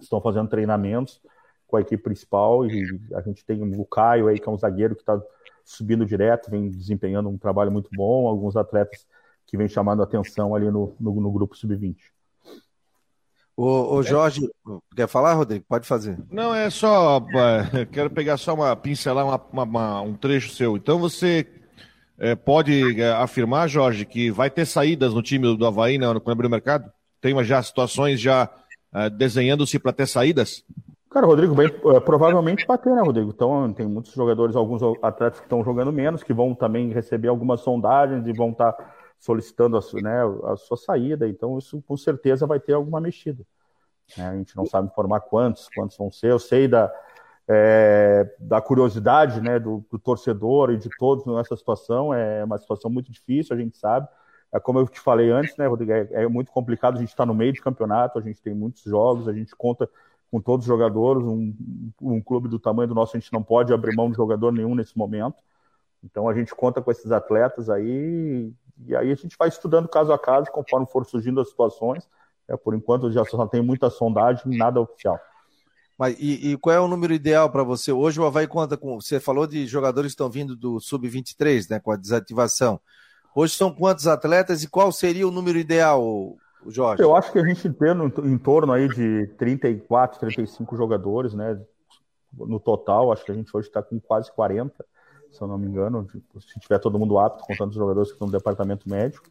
[SPEAKER 3] estão fazendo treinamentos com a equipe principal e a gente tem o Caio aí, que é um zagueiro que está subindo direto, vem desempenhando um trabalho muito bom. Alguns atletas que vem chamando a atenção ali no, no, no grupo sub-20.
[SPEAKER 1] O, o, Jorge, quer falar, Rodrigo? Pode fazer.
[SPEAKER 2] Não, é só. É, quero pegar só uma pincelar uma, uma, uma, um trecho seu. Então você é, pode é, afirmar, Jorge, que vai ter saídas no time do Havaí né, quando abrir o mercado? Tem já situações já é, desenhando-se para ter saídas?
[SPEAKER 3] Cara, Rodrigo, bem, é, provavelmente vai ter, né, Rodrigo? Então, tem muitos jogadores, alguns atletas que estão jogando menos, que vão também receber algumas sondagens e vão estar. Tá solicitando a, né, a sua saída, então isso com certeza vai ter alguma mexida. Né? A gente não sabe informar quantos, quantos vão ser. Eu sei da, é, da curiosidade né, do, do, torcedor e de todos nessa situação, é uma situação muito difícil, a gente sabe. É como eu te falei antes, né, Rodrigo, é, é muito complicado, a gente está no meio de campeonato, a gente tem muitos jogos, a gente conta com todos os jogadores, um, um clube do tamanho do nosso, a gente não pode abrir mão de jogador nenhum nesse momento. Então a gente conta com esses atletas aí e aí a gente vai estudando caso a caso, conforme for surgindo as situações. É, por enquanto já só tem muita sondagem, nada oficial.
[SPEAKER 1] Mas e, e qual é o número ideal para você? Hoje o Havaí conta com. Você falou de jogadores que estão vindo do Sub-23, né? Com a desativação. Hoje são quantos atletas e qual seria o número ideal, Jorge?
[SPEAKER 3] Eu acho que a gente tem em torno aí de 34, 35 jogadores, né? No total, acho que a gente hoje está com quase 40 se eu não me engano, se tiver todo mundo apto, contando os jogadores que estão no departamento médico.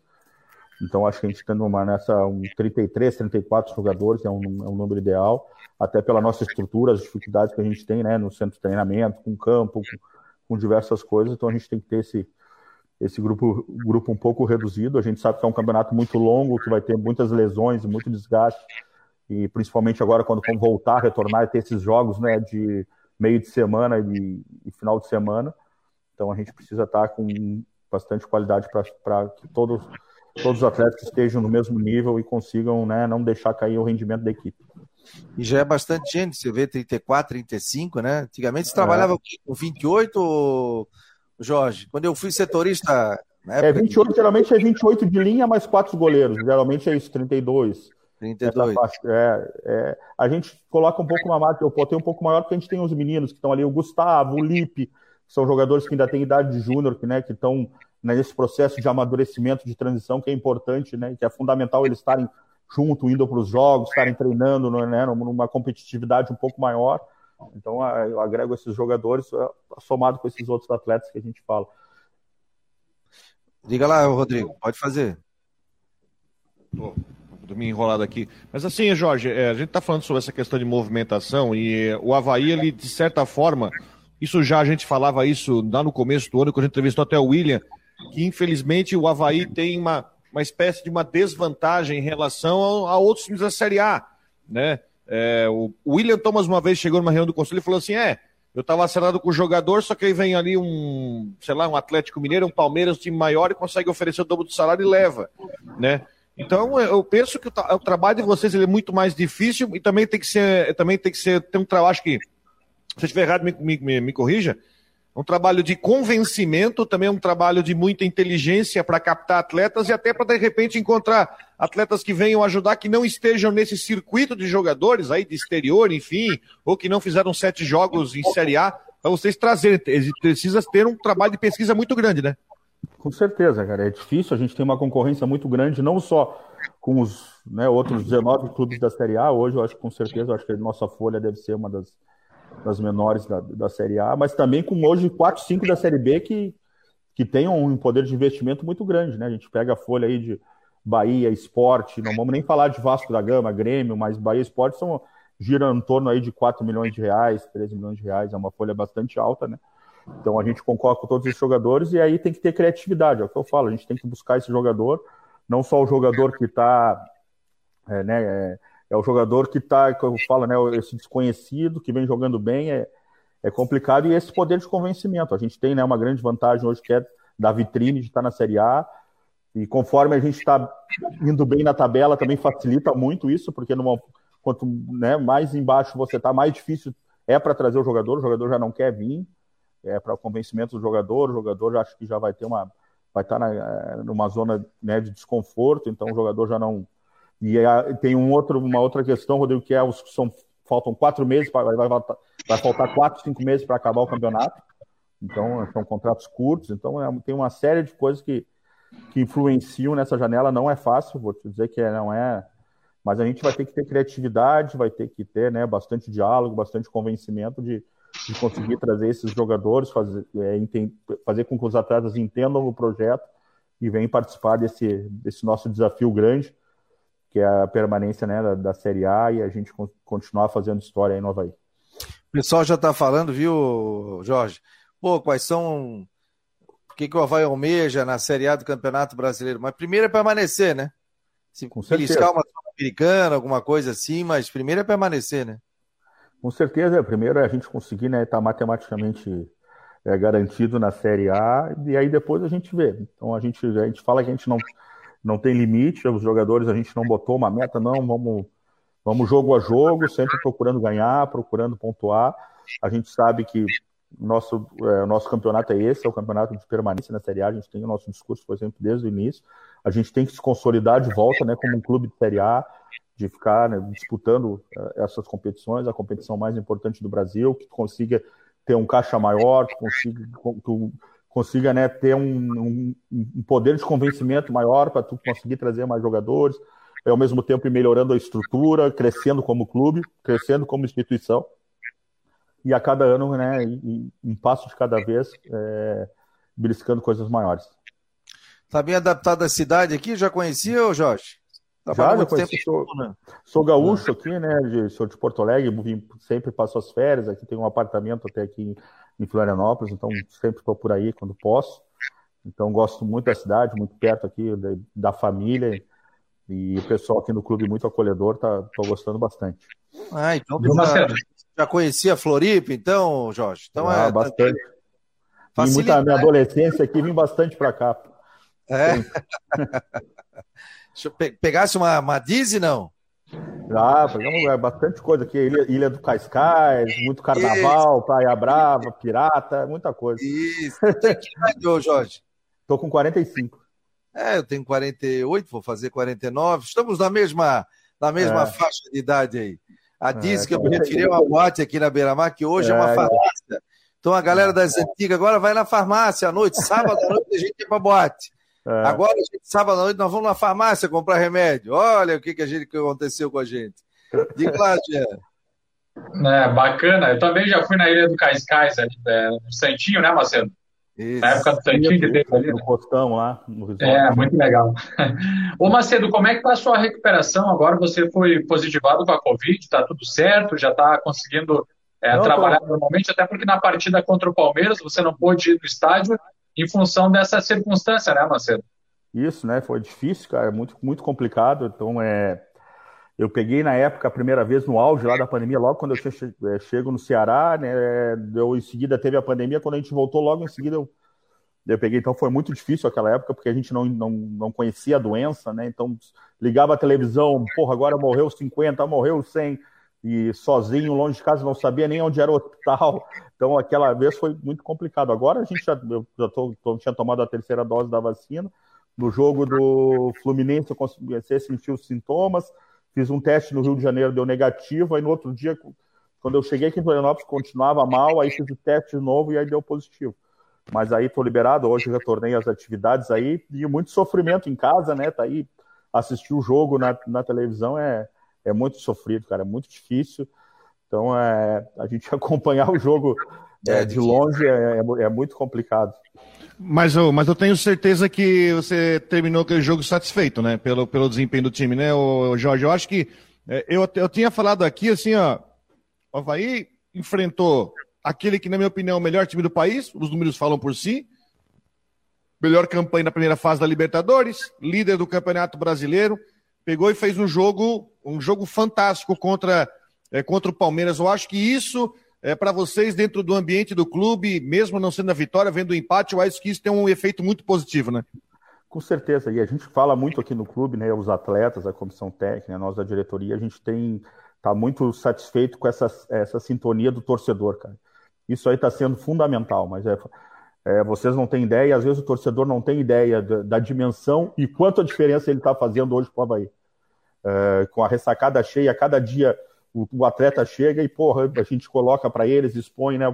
[SPEAKER 3] Então, acho que a gente tendo uma nessa um 33, 34 jogadores é um, é um número ideal, até pela nossa estrutura, as dificuldades que a gente tem né, no centro de treinamento, com campo, com, com diversas coisas. Então, a gente tem que ter esse, esse grupo, grupo um pouco reduzido. A gente sabe que é um campeonato muito longo, que vai ter muitas lesões, muito desgaste, e principalmente agora, quando voltar, retornar e ter esses jogos né, de meio de semana e, e final de semana. Então a gente precisa estar com bastante qualidade para que todos, todos os atletas estejam no mesmo nível e consigam né, não deixar cair o rendimento da equipe.
[SPEAKER 1] E já é bastante gente, você vê 34, 35, né? Antigamente você é. trabalhava com 28, Jorge? Quando eu fui setorista.
[SPEAKER 3] é 28, geralmente é 28 de linha mais quatro goleiros. Geralmente é isso, 32.
[SPEAKER 1] 32.
[SPEAKER 3] É, é, a gente coloca um pouco uma marca, eu botei um pouco maior porque a gente tem os meninos que estão ali, o Gustavo, o Lipe, são jogadores que ainda têm idade de júnior, que, né, que estão nesse processo de amadurecimento, de transição, que é importante, né, que é fundamental eles estarem junto, indo para os jogos, estarem treinando né, numa competitividade um pouco maior. Então, eu agrego esses jogadores é, somado com esses outros atletas que a gente fala.
[SPEAKER 1] Diga lá, Rodrigo, pode fazer.
[SPEAKER 2] Pô, me enrolado aqui. Mas assim, Jorge, é, a gente está falando sobre essa questão de movimentação e o Havaí, ele, de certa forma, isso já a gente falava isso lá no começo do ano, quando a gente entrevistou até o William, que infelizmente o Havaí tem uma, uma espécie de uma desvantagem em relação a, a outros times da Série A. Né? É, o William Thomas uma vez chegou numa reunião do conselho e falou assim: é, eu estava acertado com o jogador, só que aí vem ali um, sei lá, um Atlético Mineiro, um Palmeiras, um time maior e consegue oferecer o dobro do salário e leva, né? Então eu penso que o, o trabalho de vocês é muito mais difícil e também tem que ser, também tem que ser, tem um trabalho, acho que se eu estiver errado, me, me, me corrija. Um trabalho de convencimento, também um trabalho de muita inteligência para captar atletas e até para, de repente, encontrar atletas que venham ajudar, que não estejam nesse circuito de jogadores aí de exterior, enfim, ou que não fizeram sete jogos em Série A, para vocês trazerem. Precisa ter um trabalho de pesquisa muito grande, né?
[SPEAKER 3] Com certeza, cara. É difícil, a gente tem uma concorrência muito grande, não só com os né, outros 19 clubes da Série A. Hoje, eu acho que com certeza, acho que a nossa folha deve ser uma das, das menores da, da Série A, mas também com hoje 4, 5 da Série B que, que tem um poder de investimento muito grande. Né? A gente pega a folha aí de Bahia, Esporte, não vamos nem falar de Vasco da Gama, Grêmio, mas Bahia Esporte são, gira em torno aí de 4 milhões de reais, 13 milhões de reais, é uma folha bastante alta, né? Então a gente concorre com todos os jogadores e aí tem que ter criatividade, é o que eu falo, a gente tem que buscar esse jogador, não só o jogador que está, é, né, é, é, o jogador que está, que eu falo, né, esse desconhecido que vem jogando bem, é, é complicado e esse poder de convencimento. A gente tem né, uma grande vantagem hoje que é da vitrine de estar na Série A, e conforme a gente está indo bem na tabela, também facilita muito isso, porque numa, quanto né, mais embaixo você está, mais difícil é para trazer o jogador, o jogador já não quer vir, é para o convencimento do jogador, o jogador já acho que já vai ter uma vai estar tá eh, numa zona né, de desconforto, então o jogador já não e é, tem um outro, uma outra questão, Rodrigo, que é os são faltam quatro meses, vai, vai, vai faltar quatro, cinco meses para acabar o campeonato, então são contratos curtos, então é, tem uma série de coisas que, que influenciam nessa janela, não é fácil, vou te dizer que é, não é, mas a gente vai ter que ter criatividade, vai ter que ter né, bastante diálogo, bastante convencimento de, de conseguir trazer esses jogadores, fazer, é, fazer com que os atletas entendam o projeto e venham participar desse, desse nosso desafio grande, que é a permanência né, da, da Série A e a gente continuar fazendo história aí no Havaí.
[SPEAKER 1] O pessoal já está falando, viu, Jorge? Pô, quais são. O que, que o Havaí almeja na Série A do Campeonato Brasileiro? Mas primeiro é permanecer, né? Se Com beliscar uma americana, alguma coisa assim, mas primeiro é permanecer, né?
[SPEAKER 3] Com certeza, primeiro é a gente conseguir estar né, tá matematicamente é, garantido na Série A, e aí depois a gente vê. Então a gente, a gente fala que a gente não, não tem limite, os jogadores a gente não botou uma meta, não, vamos, vamos jogo a jogo, sempre procurando ganhar, procurando pontuar. A gente sabe que nosso, é, nosso campeonato é esse, é o campeonato de permanência na Série A, a gente tem o nosso discurso, por exemplo, desde o início. A gente tem que se consolidar de volta, né, como um clube de Série A, de ficar né, disputando uh, essas competições, a competição mais importante do Brasil, que consiga ter um caixa maior, que consiga, que consiga né, ter um, um, um, poder de convencimento maior para tu conseguir trazer mais jogadores, e ao mesmo tempo ir melhorando a estrutura, crescendo como clube, crescendo como instituição, e a cada ano, né, um passo de cada vez, é, beliscando coisas maiores.
[SPEAKER 1] Está bem adaptado à cidade aqui? Já conhecia, Jorge?
[SPEAKER 3] Já, já conheci, sou, né? sou gaúcho aqui, né? De, sou de Porto Alegre, sempre passo as férias. Aqui tem um apartamento até aqui em Florianópolis, então sempre estou por aí quando posso. Então gosto muito da cidade, muito perto aqui da, da família. E o pessoal aqui no clube muito acolhedor, tá, tô gostando bastante.
[SPEAKER 1] Ah, então já, já conhecia Floripa, então, Jorge? Então
[SPEAKER 3] ah, é bastante. Vim muita minha adolescência aqui, vim bastante para cá.
[SPEAKER 1] É. Pegasse uma, uma Dizzy, não?
[SPEAKER 3] Ah, pegamos é, bastante coisa aqui. Ilha, Ilha do Cascais, muito carnaval, Isso. Praia Brava, pirata, muita coisa.
[SPEAKER 1] Isso. Que Jorge?
[SPEAKER 3] Tô com 45.
[SPEAKER 1] É, eu tenho 48, vou fazer 49. Estamos na mesma, na mesma é. faixa de idade aí. A Dizzy, é, que eu me referi a uma boate aqui na Beira-Mar, que hoje é, é uma farmácia. Então a galera das antigas agora vai na farmácia à noite, sábado à noite a gente ia pra boate. É. Agora, gente, sábado à noite, nós vamos na farmácia comprar remédio. Olha o que, que, a gente, que aconteceu com a gente. Diga lá, Gê.
[SPEAKER 4] É, bacana. Eu também já fui na Ilha do Cascais, ali, é, no Santinho, né, Marcelo? Isso. Na época do Santinho que teve ali.
[SPEAKER 3] No postão lá.
[SPEAKER 4] No é, muito legal. Ô, Macedo, como é que tá a sua recuperação? Agora você foi positivado com a Covid, tá tudo certo? Já tá conseguindo é, não, trabalhar tô... normalmente? Até porque na partida contra o Palmeiras você não pôde ir no estádio em função dessa circunstância, né, Macedo?
[SPEAKER 3] Isso, né? Foi difícil, cara, muito, muito complicado. Então, é, eu peguei na época a primeira vez no auge lá da pandemia, logo quando eu che é, chego no Ceará, né? Eu, em seguida teve a pandemia, quando a gente voltou, logo em seguida eu, eu peguei. Então foi muito difícil aquela época, porque a gente não, não, não conhecia a doença, né? Então ligava a televisão, porra, agora morreu 50, morreu 100 e sozinho, longe de casa, não sabia nem onde era o hospital. Então, aquela vez foi muito complicado. Agora a gente já, eu já tô, tô, tinha tomado a terceira dose da vacina. No jogo do Fluminense, eu comecei a sentir os sintomas. Fiz um teste no Rio de Janeiro, deu negativo. Aí no outro dia Quando eu cheguei aqui em Florianópolis, continuava mal, aí fiz o teste de novo e aí deu positivo. Mas aí tô liberado, hoje retornei às atividades aí e muito sofrimento em casa, né? Tá aí, assistir o jogo na, na televisão é, é muito sofrido, cara, é muito difícil. Então, é, a gente acompanhar o jogo é, é de longe é, é, é, muito complicado.
[SPEAKER 2] Mas eu, mas eu tenho certeza que você terminou aquele jogo satisfeito, né? Pelo, pelo desempenho do time, né, o Jorge? Eu acho que é, eu, eu tinha falado aqui assim, ó. O Havaí enfrentou aquele que, na minha opinião, é o melhor time do país, os números falam por si. Melhor campanha na primeira fase da Libertadores, líder do Campeonato Brasileiro, pegou e fez um jogo, um jogo fantástico contra, é, contra o Palmeiras. Eu acho que isso é, para vocês dentro do ambiente do clube, mesmo não sendo a vitória, vendo o empate, eu acho que isso tem um efeito muito positivo, né?
[SPEAKER 3] Com certeza, e a gente fala muito aqui no clube, né? Os atletas, a comissão técnica, nós da diretoria, a gente tem tá muito satisfeito com essa, essa sintonia do torcedor, cara. Isso aí está sendo fundamental, mas é, é, vocês não têm ideia, às vezes o torcedor não tem ideia da, da dimensão e quanto a diferença ele está fazendo hoje para o Havaí. É, com a ressacada cheia, cada dia o, o atleta chega e, porra, a gente coloca para eles, expõe, né?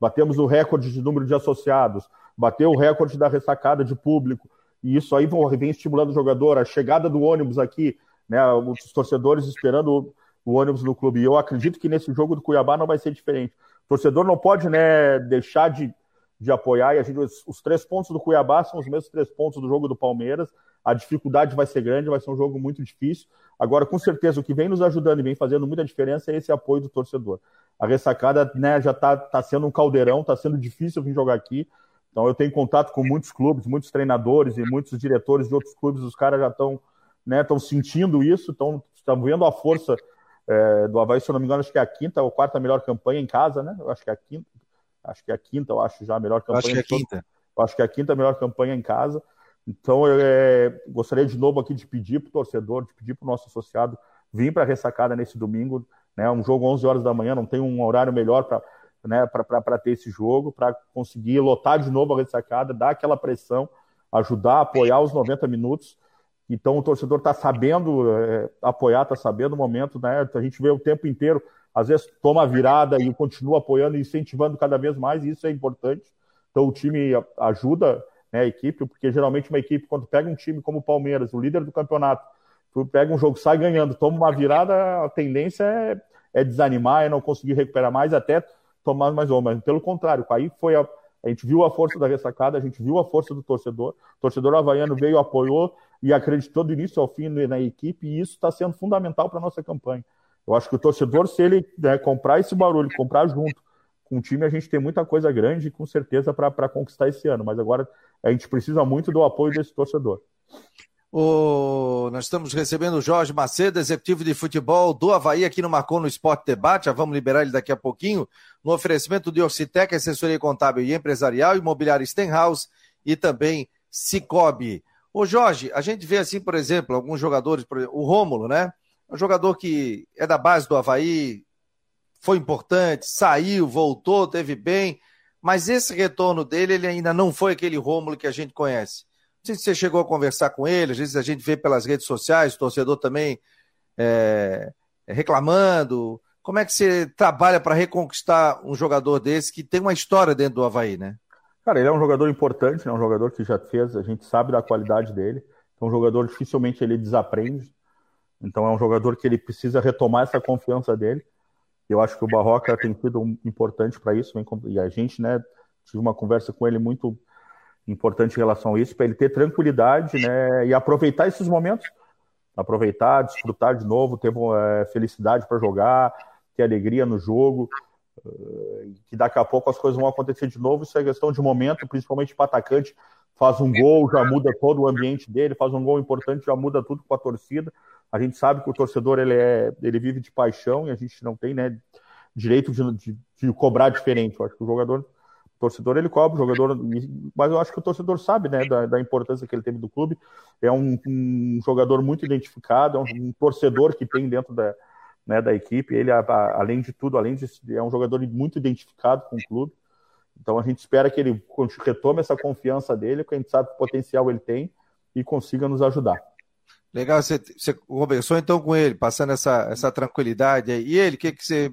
[SPEAKER 3] Batemos o recorde de número de associados, bateu o recorde da ressacada de público, e isso aí vem estimulando o jogador, a chegada do ônibus aqui, né? Os torcedores esperando o, o ônibus no clube. E eu acredito que nesse jogo do Cuiabá não vai ser diferente. O torcedor não pode, né, deixar de, de apoiar, e a gente, os, três pontos do Cuiabá são os mesmos três pontos do jogo do Palmeiras. A dificuldade vai ser grande, vai ser um jogo muito difícil. Agora, com certeza, o que vem nos ajudando e vem fazendo muita diferença é esse apoio do torcedor. A ressacada né, já está tá sendo um caldeirão, está sendo difícil vir jogar aqui. Então, eu tenho contato com muitos clubes, muitos treinadores e muitos diretores de outros clubes. Os caras já estão né, sentindo isso, estão vendo a força é, do Havaí. Se eu não me engano, acho que é a quinta ou quarta melhor campanha em casa, né? Eu acho que é a quinta. Acho que é a quinta, eu acho já a melhor campanha.
[SPEAKER 1] Eu acho que é a quinta.
[SPEAKER 3] Acho que é a quinta melhor campanha em casa. Então, eu é, gostaria de novo aqui de pedir para o torcedor, de pedir para o nosso associado vir para a ressacada nesse domingo, né? Um jogo 11 horas da manhã, não tem um horário melhor para né, ter esse jogo, para conseguir lotar de novo a ressacada, dar aquela pressão, ajudar, apoiar os 90 minutos. Então o torcedor está sabendo é, apoiar, está sabendo o momento, né? A gente vê o tempo inteiro, às vezes toma a virada e continua apoiando e incentivando cada vez mais, e isso é importante. Então o time ajuda né, a equipe, porque geralmente uma equipe, quando pega um time como o Palmeiras, o líder do campeonato, tu pega um jogo, sai ganhando, toma uma virada, a tendência é, é desanimar, é não conseguir recuperar mais, até tomar mais uma. Pelo contrário, aí foi a, a gente viu a força da ressacada, a gente viu a força do torcedor, o torcedor havaiano veio, apoiou e acreditou do início ao fim na equipe, e isso está sendo fundamental para a nossa campanha. Eu acho que o torcedor, se ele né, comprar esse barulho, comprar junto com o time, a gente tem muita coisa grande, com certeza, para conquistar esse ano. Mas agora a gente precisa muito do apoio desse torcedor.
[SPEAKER 1] O... Nós estamos recebendo o Jorge Macedo, executivo de futebol do Havaí, aqui no Marcou no Esporte Debate. Já vamos liberar ele daqui a pouquinho. No oferecimento de Orcitec, assessoria contábil e empresarial, imobiliário Stenhouse e também Cicobi. Ô Jorge, a gente vê assim, por exemplo, alguns jogadores, exemplo, o Rômulo, né? Um jogador que é da base do Havaí, foi importante, saiu, voltou, teve bem, mas esse retorno dele, ele ainda não foi aquele Rômulo que a gente conhece. Não sei se você chegou a conversar com ele, às vezes a gente vê pelas redes sociais, o torcedor também é, reclamando. Como é que você trabalha para reconquistar um jogador desse que tem uma história dentro do Havaí, né?
[SPEAKER 3] Cara, ele é um jogador importante, é um jogador que já fez, a gente sabe da qualidade dele. É um jogador dificilmente ele desaprende. Então é um jogador que ele precisa retomar essa confiança dele. Eu acho que o Barroca tem sido importante para isso. E a gente, né, tive uma conversa com ele muito importante em relação a isso, para ele ter tranquilidade, né, e aproveitar esses momentos, aproveitar, desfrutar de novo, ter é, felicidade para jogar, ter alegria no jogo, uh, que daqui a pouco as coisas vão acontecer de novo. Isso é questão de momento, principalmente para atacante. Faz um gol, já muda todo o ambiente dele, faz um gol importante, já muda tudo com a torcida. A gente sabe que o torcedor ele, é, ele vive de paixão e a gente não tem né, direito de, de, de cobrar diferente. Eu acho que o jogador, o torcedor, ele cobra, o jogador, mas eu acho que o torcedor sabe né, da, da importância que ele teve do clube. É um, um jogador muito identificado, é um, um, torcedor que tem dentro da, né, da equipe. Ele, além de tudo, além de é um jogador muito identificado com o clube. Então a gente espera que ele retome essa confiança dele, porque a gente sabe que potencial ele tem e consiga nos ajudar.
[SPEAKER 1] Legal, você, você conversou então com ele, passando essa, essa tranquilidade aí. E ele, o que, que você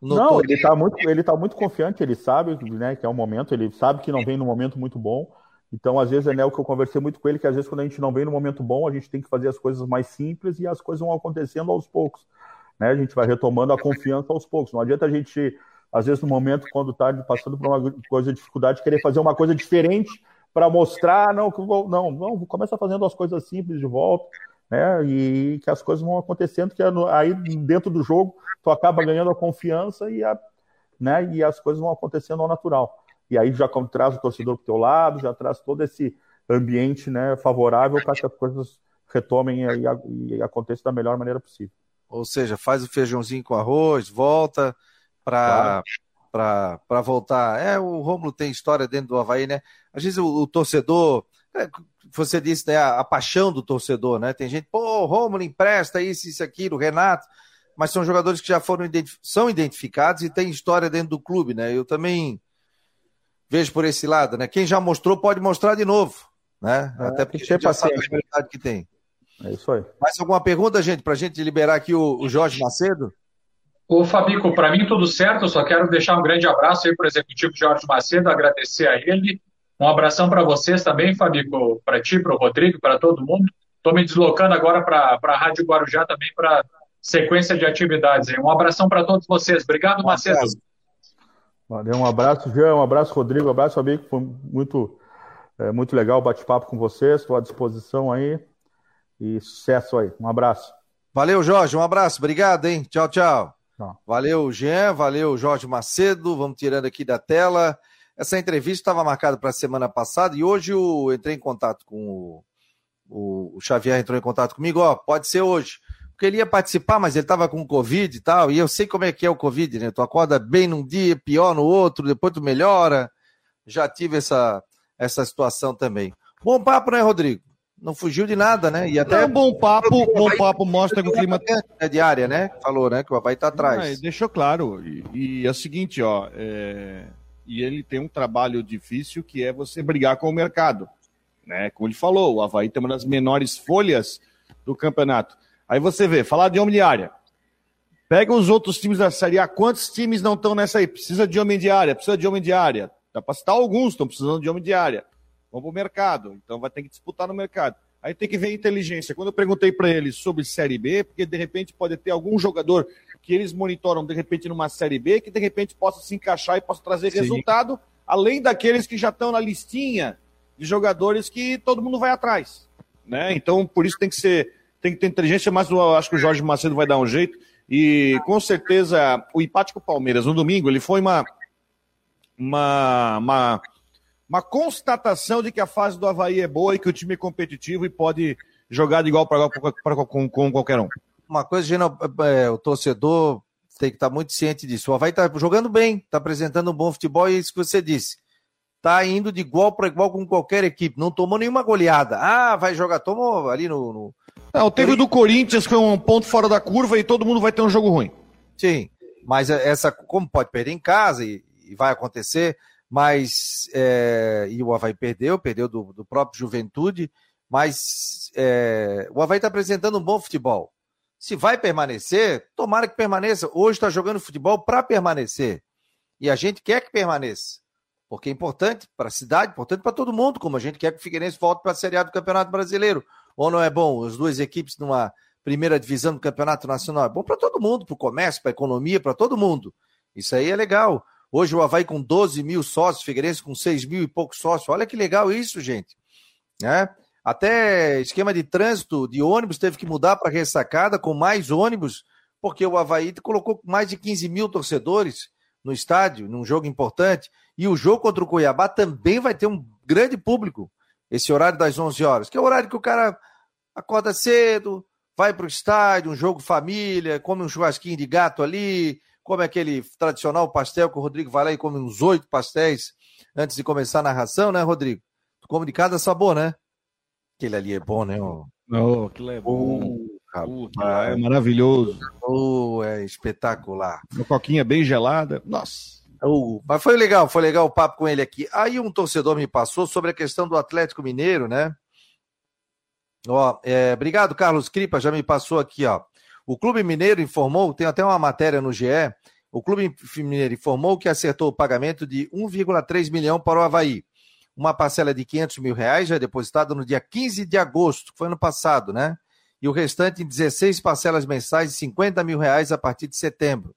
[SPEAKER 3] Não, ele está muito, ele tá muito confiante, ele sabe né, que é um momento, ele sabe que não vem num momento muito bom. Então, às vezes, é né, o que eu conversei muito com ele, que às vezes quando a gente não vem no momento bom, a gente tem que fazer as coisas mais simples e as coisas vão acontecendo aos poucos. Né? A gente vai retomando a confiança aos poucos. Não adianta a gente, às vezes, no momento, quando está passando por uma coisa de dificuldade, querer fazer uma coisa diferente para mostrar, não, não, não, começa fazendo as coisas simples de volta, né? E que as coisas vão acontecendo, que aí dentro do jogo tu acaba ganhando a confiança e, a, né, e as coisas vão acontecendo ao natural. E aí já traz o torcedor para o teu lado, já traz todo esse ambiente né, favorável para que as coisas retomem e, e aconteçam da melhor maneira possível.
[SPEAKER 1] Ou seja, faz o feijãozinho com arroz, volta para claro. voltar. É, o Romulo tem história dentro do Havaí, né? Às vezes o, o torcedor, você disse, né, a, a, paixão do torcedor, né? Tem gente, pô, Romulo empresta isso, isso, aquilo, Renato mas são jogadores que já foram identif são identificados e têm história dentro do clube, né? Eu também vejo por esse lado, né? Quem já mostrou pode mostrar de novo, né? É, Até porque a gente já sabe a qualidade que tem.
[SPEAKER 3] É isso aí.
[SPEAKER 1] Mais alguma pergunta, gente, para a gente liberar aqui o, o Jorge Macedo?
[SPEAKER 4] Ô, Fabico, para mim tudo certo, só quero deixar um grande abraço aí para o executivo Jorge Macedo, agradecer a ele. Um abração para vocês também, Fabico, para ti, para o Rodrigo, para todo mundo. Estou me deslocando agora para a Rádio Guarujá também para sequência de atividades. Um abração para todos vocês. Obrigado, Macedo.
[SPEAKER 3] Valeu, um abraço, Jean, um abraço, Rodrigo, um abraço, amigo. Foi muito, é, muito legal o bate-papo com vocês. Estou à disposição aí. E sucesso aí. Um abraço.
[SPEAKER 1] Valeu, Jorge. Um abraço. Obrigado, hein? Tchau, tchau. tchau. Valeu, Jean. Valeu, Jorge Macedo. Vamos tirando aqui da tela. Essa entrevista estava marcada para a semana passada e hoje eu entrei em contato com o, o, Xavier, entrou em contato comigo. Ó, pode ser hoje porque ele ia participar, mas ele estava com Covid e tal, e eu sei como é que é o Covid, né? Tu acorda bem num dia, pior no outro, depois tu melhora. Já tive essa, essa situação também. Bom papo, né, Rodrigo? Não fugiu de nada, né?
[SPEAKER 2] E até. Não, bom papo, bom papo mostra que o clima.
[SPEAKER 1] É de área, né? Falou, né? Que o Havaí tá atrás.
[SPEAKER 2] Não, deixou claro. E, e, é o seguinte, ó. É... E ele tem um trabalho difícil que é você brigar com o mercado. Né? Como ele falou, o Havaí tem uma das menores folhas do campeonato. Aí você vê, falar de homem de área. Pega os outros times da Série A, quantos times não estão nessa aí? Precisa de homem de área, precisa de homem de área. Dá para citar alguns, estão precisando de homem de área. Vão para o mercado, então vai ter que disputar no mercado. Aí tem que ver inteligência. Quando eu perguntei para eles sobre Série B, porque de repente pode ter algum jogador que eles monitoram de repente numa Série B, que de repente possa se encaixar e possa trazer Sim. resultado, além daqueles que já estão na listinha de jogadores que todo mundo vai atrás. Né? Então, por isso tem que ser tem que ter inteligência, mas eu acho que o Jorge Macedo vai dar um jeito. E com certeza o empate com o Palmeiras no domingo, ele foi uma, uma, uma, uma constatação de que a fase do Havaí é boa e que o time é competitivo e pode jogar de igual para igual com, com qualquer um.
[SPEAKER 1] Uma coisa, Gino, é, o torcedor tem que estar muito ciente disso. O Havaí está jogando bem, está apresentando um bom futebol e é isso que você disse. Está indo de igual para igual com qualquer equipe. Não tomou nenhuma goleada. Ah, vai jogar. Tomou ali no, no
[SPEAKER 2] não, teve o do Corinthians, foi um ponto fora da curva e todo mundo vai ter um jogo ruim.
[SPEAKER 1] Sim, mas essa, como pode perder em casa e, e vai acontecer, mas é, e o Havaí perdeu, perdeu do, do próprio Juventude, mas é, o Havaí está apresentando um bom futebol. Se vai permanecer, tomara que permaneça. Hoje está jogando futebol para permanecer. E a gente quer que permaneça. Porque é importante para a cidade, importante para todo mundo, como a gente quer que o Figueirense volte para a Série A do Campeonato Brasileiro. Ou não é bom as duas equipes numa primeira divisão do Campeonato Nacional? É bom para todo mundo, para o comércio, para a economia, para todo mundo. Isso aí é legal. Hoje o Havaí com 12 mil sócios, Figueirense com 6 mil e poucos sócios. Olha que legal isso, gente. Né? Até esquema de trânsito de ônibus teve que mudar para ressacada com mais ônibus, porque o Havaí colocou mais de 15 mil torcedores no estádio, num jogo importante. E o jogo contra o Cuiabá também vai ter um grande público, esse horário das 11 horas, que é o horário que o cara acorda cedo, vai para o estádio, um jogo família, come um churrasquinho de gato ali, come aquele tradicional pastel que o Rodrigo vai lá e come uns oito pastéis antes de começar a narração, né, Rodrigo? Tu come de cada sabor, né? Aquele ali é bom, né?
[SPEAKER 2] Oh, oh aquilo é bom. Oh, é maravilhoso.
[SPEAKER 1] Oh, é espetacular.
[SPEAKER 2] Uma coquinha bem gelada. Nossa.
[SPEAKER 1] Uh, mas foi legal, foi legal o papo com ele aqui. Aí um torcedor me passou sobre a questão do Atlético Mineiro, né? Ó, é, obrigado, Carlos Cripa, já me passou aqui, ó. O Clube Mineiro informou, tem até uma matéria no GE, O Clube Mineiro informou que acertou o pagamento de 1,3 milhão para o Havaí. Uma parcela de 500 mil reais já é depositada no dia 15 de agosto, que foi ano passado, né? E o restante em 16 parcelas mensais de 50 mil reais a partir de setembro.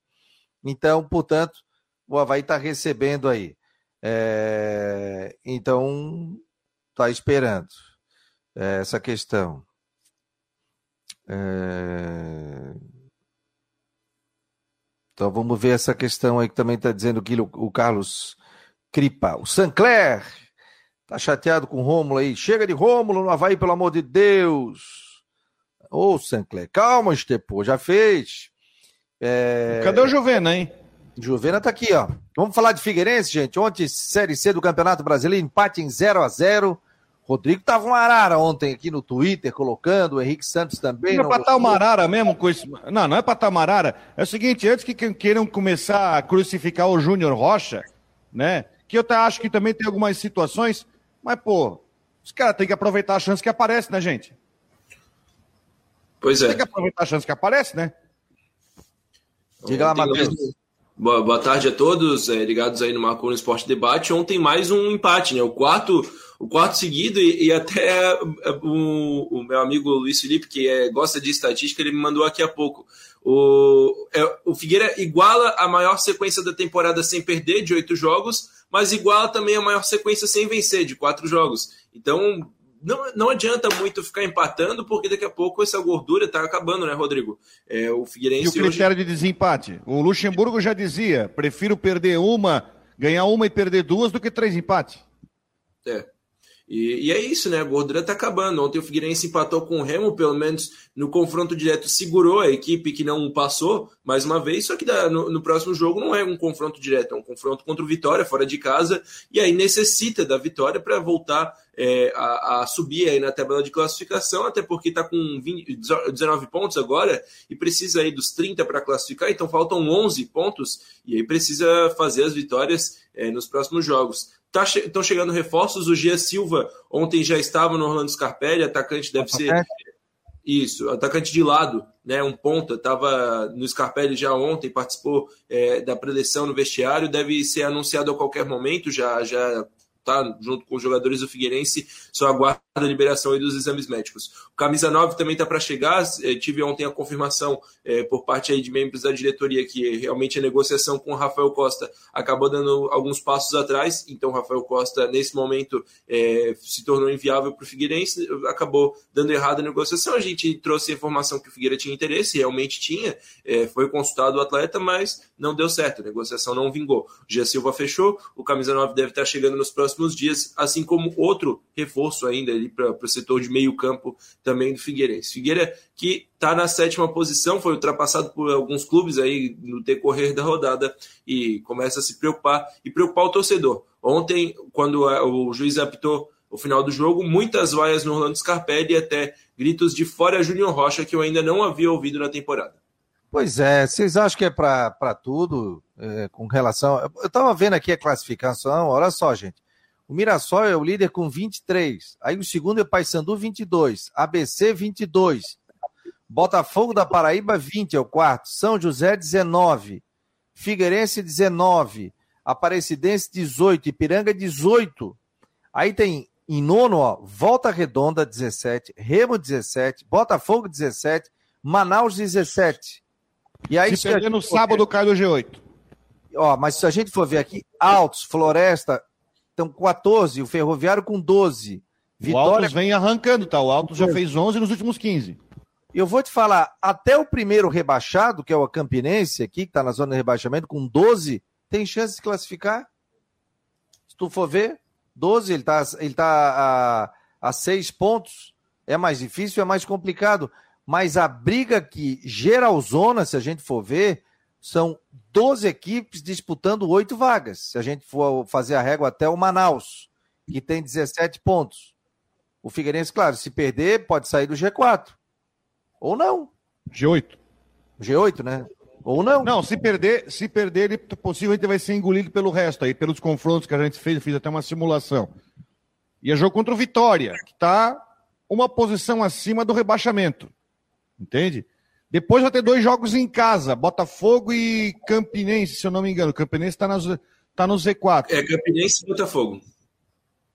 [SPEAKER 1] Então, portanto, o Havaí está recebendo aí. É... Então, está esperando é, essa questão. É... Então vamos ver essa questão aí que também está dizendo que o Carlos Cripa. O Sancler tá chateado com o Rômulo aí. Chega de Rômulo no Havaí, pelo amor de Deus. Ô, Sancler, calma, Estepô, já fez.
[SPEAKER 2] É... Cadê o Juvena, hein?
[SPEAKER 1] Juvena tá aqui, ó. Vamos falar de Figueirense, gente. Ontem, Série C do Campeonato Brasileiro, empate em 0 a 0 Rodrigo tava uma arara ontem aqui no Twitter, colocando, o Henrique Santos também.
[SPEAKER 2] Não é pra estar uma arara mesmo com. Não, não é pra estar uma arara. É o seguinte, antes que queiram começar a crucificar o Júnior Rocha, né? Que eu acho que também tem algumas situações, mas, pô, os caras têm que aproveitar a chance que aparece, né, gente?
[SPEAKER 5] Pois é.
[SPEAKER 2] Tem que aproveitar a chance que aparece, né?
[SPEAKER 1] Diga lá, Matheus.
[SPEAKER 5] Boa, boa, tarde a todos, é, ligados aí no Marco no Esporte Debate. Ontem mais um empate, né? O quarto o quarto seguido, e, e até o, o, meu amigo Luiz Felipe, que é, gosta de estatística, ele me mandou aqui há pouco. O, é, o Figueira iguala a maior sequência da temporada sem perder, de oito jogos, mas iguala também a maior sequência sem vencer, de quatro jogos. Então, não, não adianta muito ficar empatando, porque daqui a pouco essa gordura está acabando, né, Rodrigo? É, o Figueirense.
[SPEAKER 2] E o critério hoje... de desempate? O Luxemburgo já dizia: prefiro perder uma, ganhar uma e perder duas do que três empates.
[SPEAKER 5] É. E, e, é isso, né? A gordura tá acabando. Ontem o Figueirense empatou com o Remo, pelo menos no confronto direto, segurou a equipe que não passou mais uma vez. Só que no, no, próximo jogo não é um confronto direto, é um confronto contra o Vitória, fora de casa. E aí necessita da vitória para voltar é, a, a, subir aí na tabela de classificação, até porque está com 20, 19 pontos agora e precisa aí dos 30 para classificar. Então faltam 11 pontos e aí precisa fazer as vitórias é, nos próximos jogos. Estão tá, chegando reforços. O Gia Silva ontem já estava no Orlando Scarpelli, atacante deve ser. Isso, atacante de lado, né? Um ponta, estava no Scarpelli já ontem, participou é, da preleção no vestiário, deve ser anunciado a qualquer momento, já, já tá junto com os jogadores do Figueirense, só aguarda a liberação dos exames médicos. O camisa 9 também está para chegar, é, tive ontem a confirmação é, por parte aí de membros da diretoria que realmente a negociação com o Rafael Costa acabou dando alguns passos atrás, então o Rafael Costa nesse momento é, se tornou inviável para o Figueirense, acabou dando errado a negociação, a gente trouxe a informação que o Figueira tinha interesse, realmente tinha, é, foi consultado o atleta, mas não deu certo, a negociação não vingou. O Gia Silva fechou, o camisa 9 deve estar chegando nos próximos próximos dias, assim como outro reforço ainda ali para o setor de meio campo também do Figueirense. Figueira que está na sétima posição, foi ultrapassado por alguns clubes aí no decorrer da rodada e começa a se preocupar e preocupar o torcedor. Ontem, quando o juiz apitou o final do jogo, muitas vaias no Orlando Scarpelli e até gritos de fora Júnior Rocha que eu ainda não havia ouvido na temporada.
[SPEAKER 1] Pois é, vocês acham que é para tudo é, com relação. Eu estava vendo aqui a classificação, olha só, gente. O Mirassol é o líder com 23. Aí o segundo é Paysandu, 22. ABC, 22. Botafogo da Paraíba, 20 é o quarto. São José, 19. Figueirense, 19. Aparecidense, 18. Ipiranga, 18. Aí tem em nono, ó, Volta Redonda, 17. Remo, 17. Botafogo, 17. Manaus, 17.
[SPEAKER 2] E aí, se, se perder no sábado, cai do G8.
[SPEAKER 1] Ó, mas se a gente for ver aqui, Altos, Floresta, então, 14, o Ferroviário com 12.
[SPEAKER 2] Vitória... O Altos vem arrancando, tá? O Altos já fez 11 nos últimos 15.
[SPEAKER 1] Eu vou te falar, até o primeiro rebaixado, que é o Campinense aqui, que está na zona de rebaixamento, com 12, tem chance de classificar? Se tu for ver, 12, ele está ele tá a, a 6 pontos. É mais difícil, é mais complicado. Mas a briga que geralzona, se a gente for ver, são 12 equipes disputando oito vagas. Se a gente for fazer a régua até o Manaus, que tem 17 pontos. O Figueirense, claro, se perder, pode sair do G4. Ou não.
[SPEAKER 2] G8.
[SPEAKER 1] G8, né? Ou não.
[SPEAKER 2] Não, se perder, se perder, ele possivelmente vai ser engolido pelo resto aí, pelos confrontos que a gente fez, fiz até uma simulação. E é jogo contra o Vitória, que está uma posição acima do rebaixamento. Entende? Depois vai ter dois jogos em casa, Botafogo e Campinense, se eu não me engano. Campinense está tá no Z4.
[SPEAKER 5] É, Campinense e Botafogo.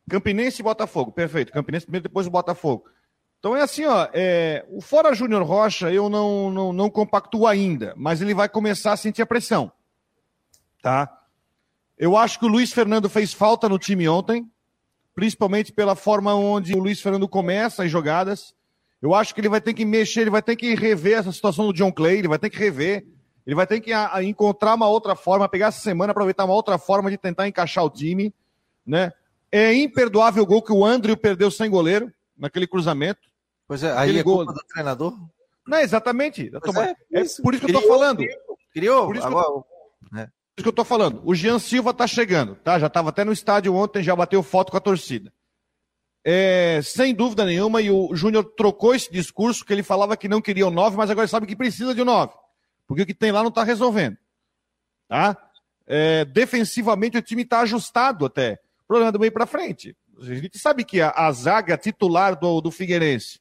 [SPEAKER 2] Campinense e Botafogo, perfeito. Campinense primeiro, depois o Botafogo. Então é assim, ó, é, o Fora Júnior Rocha eu não, não, não compactuo ainda, mas ele vai começar a sentir a pressão. Tá? Eu acho que o Luiz Fernando fez falta no time ontem, principalmente pela forma onde o Luiz Fernando começa as jogadas. Eu acho que ele vai ter que mexer, ele vai ter que rever essa situação do John Clay, ele vai ter que rever, ele vai ter que a, a encontrar uma outra forma, pegar essa semana, aproveitar uma outra forma de tentar encaixar o time, né? É imperdoável o gol que o Andrew perdeu sem goleiro, naquele cruzamento.
[SPEAKER 1] Pois é, aí é gol... culpa do treinador?
[SPEAKER 2] Não, exatamente. Tô... É, é, por isso que eu tô falando.
[SPEAKER 1] Criou,
[SPEAKER 2] por isso agora... que eu... É. Por isso que eu tô falando. O Jean Silva tá chegando, tá? Já estava até no estádio ontem, já bateu foto com a torcida. É, sem dúvida nenhuma, e o Júnior trocou esse discurso que ele falava que não queria o 9, mas agora sabe que precisa de o 9. Porque o que tem lá não está resolvendo. Tá? É, defensivamente o time está ajustado até. O problema do meio para frente. A gente sabe que a, a zaga titular do, do Figueirense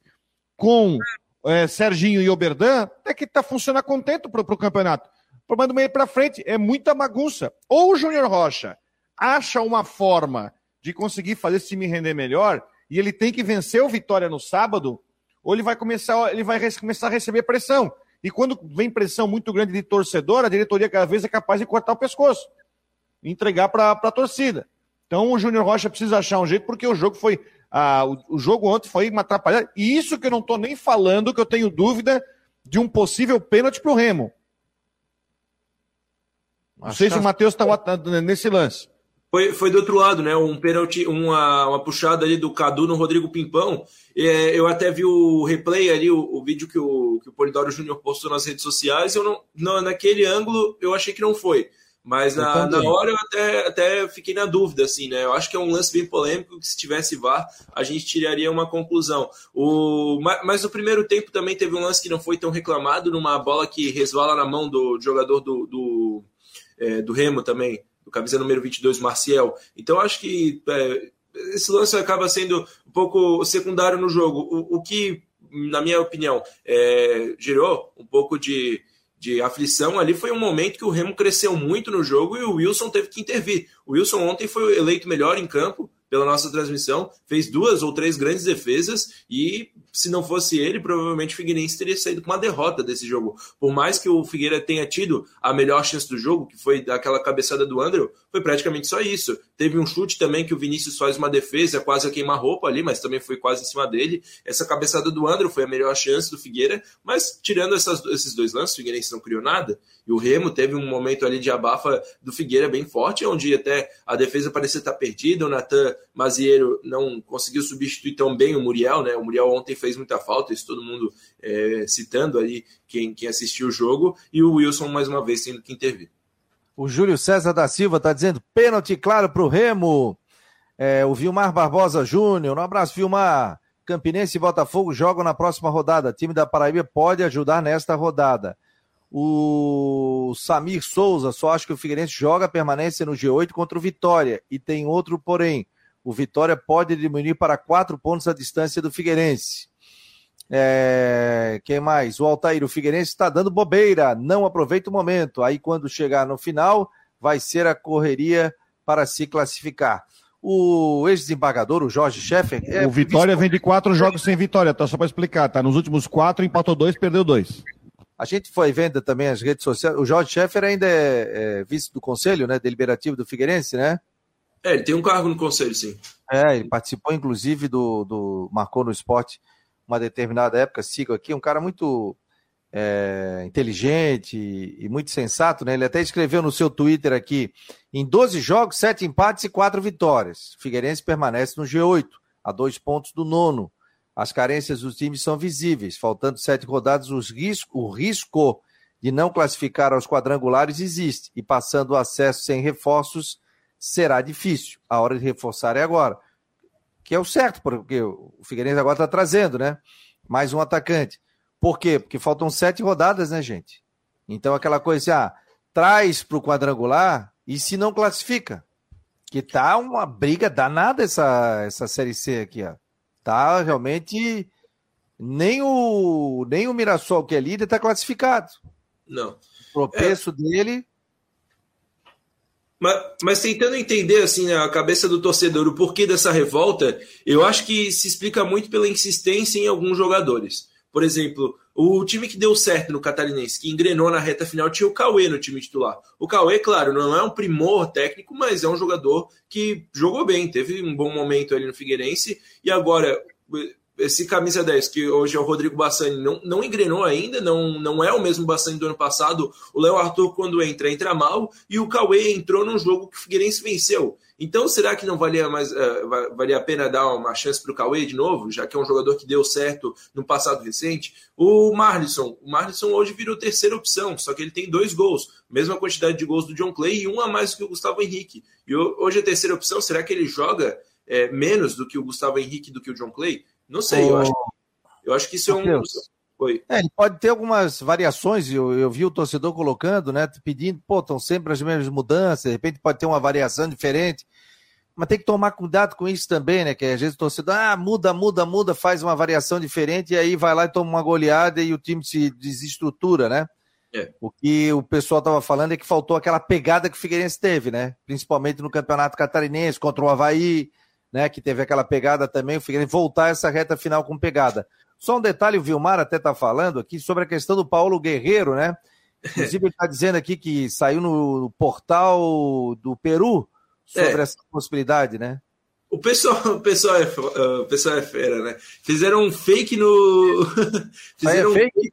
[SPEAKER 2] com é, Serginho e Oberdan é que está funcionando contento para o campeonato. O problema do meio para frente é muita bagunça. Ou o Júnior Rocha acha uma forma de conseguir fazer esse time render melhor e ele tem que vencer o Vitória no sábado, ou ele vai começar, ele vai começar a receber pressão. E quando vem pressão muito grande de torcedor, a diretoria cada vez é capaz de cortar o pescoço, entregar para a torcida. Então o Júnior Rocha precisa achar um jeito, porque o jogo foi. Ah, o, o, jogo ontem foi uma atrapalhada. E isso que eu não estou nem falando, que eu tenho dúvida de um possível pênalti para o Remo. Não sei se o Matheus estava tá nesse lance.
[SPEAKER 5] Foi, foi do outro lado, né? Um pênalti, uma, uma puxada ali do Cadu no Rodrigo Pimpão. É, eu até vi o replay ali, o, o vídeo que o, que o Polidoro Júnior postou nas redes sociais. Eu não, não, naquele ângulo eu achei que não foi. Mas na, na hora eu até, até fiquei na dúvida, assim, né? Eu acho que é um lance bem polêmico que se tivesse VAR, a gente tiraria uma conclusão. O, mas no primeiro tempo também teve um lance que não foi tão reclamado, numa bola que resvala na mão do jogador do, do, é, do Remo também, do camisa número 22, Marcial. Então acho que é, esse lance acaba sendo um pouco secundário no jogo. O, o que, na minha opinião, é, gerou um pouco de de aflição ali foi um momento que o Remo cresceu muito no jogo e o Wilson teve que intervir. O Wilson ontem foi eleito melhor em campo pela nossa transmissão, fez duas ou três grandes defesas e se não fosse ele, provavelmente o Figueirense teria saído com uma derrota desse jogo. Por mais que o Figueira tenha tido a melhor chance do jogo, que foi daquela cabeçada do Andrew, foi praticamente só isso. Teve um chute também que o Vinícius faz uma defesa, quase a queima-roupa ali, mas também foi quase em cima dele. Essa cabeçada do Andrew foi a melhor chance do Figueira, mas tirando essas, esses dois lances, o Figueirense não criou nada. E o Remo teve um momento ali de abafa do Figueira bem forte, onde até a defesa parecia estar perdida, o Natan Maziero não conseguiu substituir tão bem o Muriel, né? O Muriel ontem fez muita falta, isso todo mundo é, citando ali quem, quem assistiu o jogo, e o Wilson mais uma vez tendo que intervir.
[SPEAKER 1] O Júlio César da Silva está dizendo pênalti claro para o Remo. É, o Vilmar Barbosa Júnior, um abraço, Vilmar. Campinense e Botafogo jogam na próxima rodada. Time da Paraíba pode ajudar nesta rodada. O Samir Souza só acha que o Figueirense joga permanência no G8 contra o Vitória. E tem outro, porém. O Vitória pode diminuir para quatro pontos a distância do Figueirense. É... Quem mais? O Altair, o Figueirense está dando bobeira, não aproveita o momento. Aí, quando chegar no final, vai ser a correria para se classificar. O ex-desembargador, o Jorge Scheffer.
[SPEAKER 2] É... o Vitória vem de quatro jogos sem vitória, tá? Só para explicar, tá? Nos últimos quatro, empatou dois, perdeu dois.
[SPEAKER 1] A gente foi vendo também as redes sociais. O Jorge Scheffer ainda é, é vice do conselho, né? Deliberativo do Figueirense, né?
[SPEAKER 5] É, ele tem um cargo no conselho, sim.
[SPEAKER 1] É, ele participou, inclusive, do, do Marcou no Esporte uma determinada época, sigo aqui, um cara muito é, inteligente e, muito sensato, né? Ele até escreveu no seu Twitter aqui: em 12 jogos, 7 empates e 4 vitórias. Figueirense permanece no G8, a dois pontos do nono. As carências dos times são visíveis. Faltando sete rodadas, os risco, o risco de não classificar aos quadrangulares existe. E passando o acesso sem reforços, será difícil. A hora de reforçar é agora. Que é o certo, porque o Figueirense agora está trazendo, né? Mais um atacante. Por quê? Porque faltam sete rodadas, né, gente? Então aquela coisa assim, ah, traz para o quadrangular e se não classifica. Que tá uma briga danada essa, essa Série C aqui, ó. Tá realmente nem o, nem o Mirassol, que é líder, está classificado.
[SPEAKER 5] Não.
[SPEAKER 1] O tropeço é. dele.
[SPEAKER 5] Mas, mas, tentando entender assim né, a cabeça do torcedor, o porquê dessa revolta, eu acho que se explica muito pela insistência em alguns jogadores. Por exemplo, o time que deu certo no Catarinense, que engrenou na reta final, tinha o Cauê no time titular. O Cauê, claro, não é um primor técnico, mas é um jogador que jogou bem, teve um bom momento ali no Figueirense, e agora esse camisa 10, que hoje é o Rodrigo Bassani, não, não engrenou ainda, não, não é o mesmo Bassani do ano passado. O Léo Arthur, quando entra, entra mal, e o Cauê entrou num jogo que o Figueirense venceu. Então, será que não valia, mais, uh, valia a pena dar uma chance para o Cauê de novo, já que é um jogador que deu certo no passado recente? O Marlisson, o Marlisson hoje virou terceira opção, só que ele tem dois gols, mesma quantidade de gols do John Clay e um a mais que o Gustavo Henrique. E hoje a terceira opção, será que ele joga é, menos do que o Gustavo Henrique do que o John Clay? Não sei, oh. eu, acho, eu acho que isso é um.
[SPEAKER 1] Oi. É, ele pode ter algumas variações, eu, eu vi o torcedor colocando, né? Pedindo, pô, estão sempre as mesmas mudanças, de repente pode ter uma variação diferente. Mas tem que tomar cuidado com isso também, né? Que às vezes o torcedor, ah, muda, muda, muda, faz uma variação diferente, e aí vai lá e toma uma goleada e o time se desestrutura, né? É. O que o pessoal estava falando é que faltou aquela pegada que o Figueirense teve, né? Principalmente no Campeonato Catarinense, contra o Havaí, né, que teve aquela pegada também, o Figueirense voltar essa reta final com pegada. Só um detalhe, o Vilmar até está falando aqui sobre a questão do Paulo Guerreiro, né? Inclusive, ele está dizendo aqui que saiu no portal do Peru sobre é. essa possibilidade, né?
[SPEAKER 5] O pessoal, o pessoal, é, o pessoal é fera, né? Fizeram um fake no. fizeram, é fake?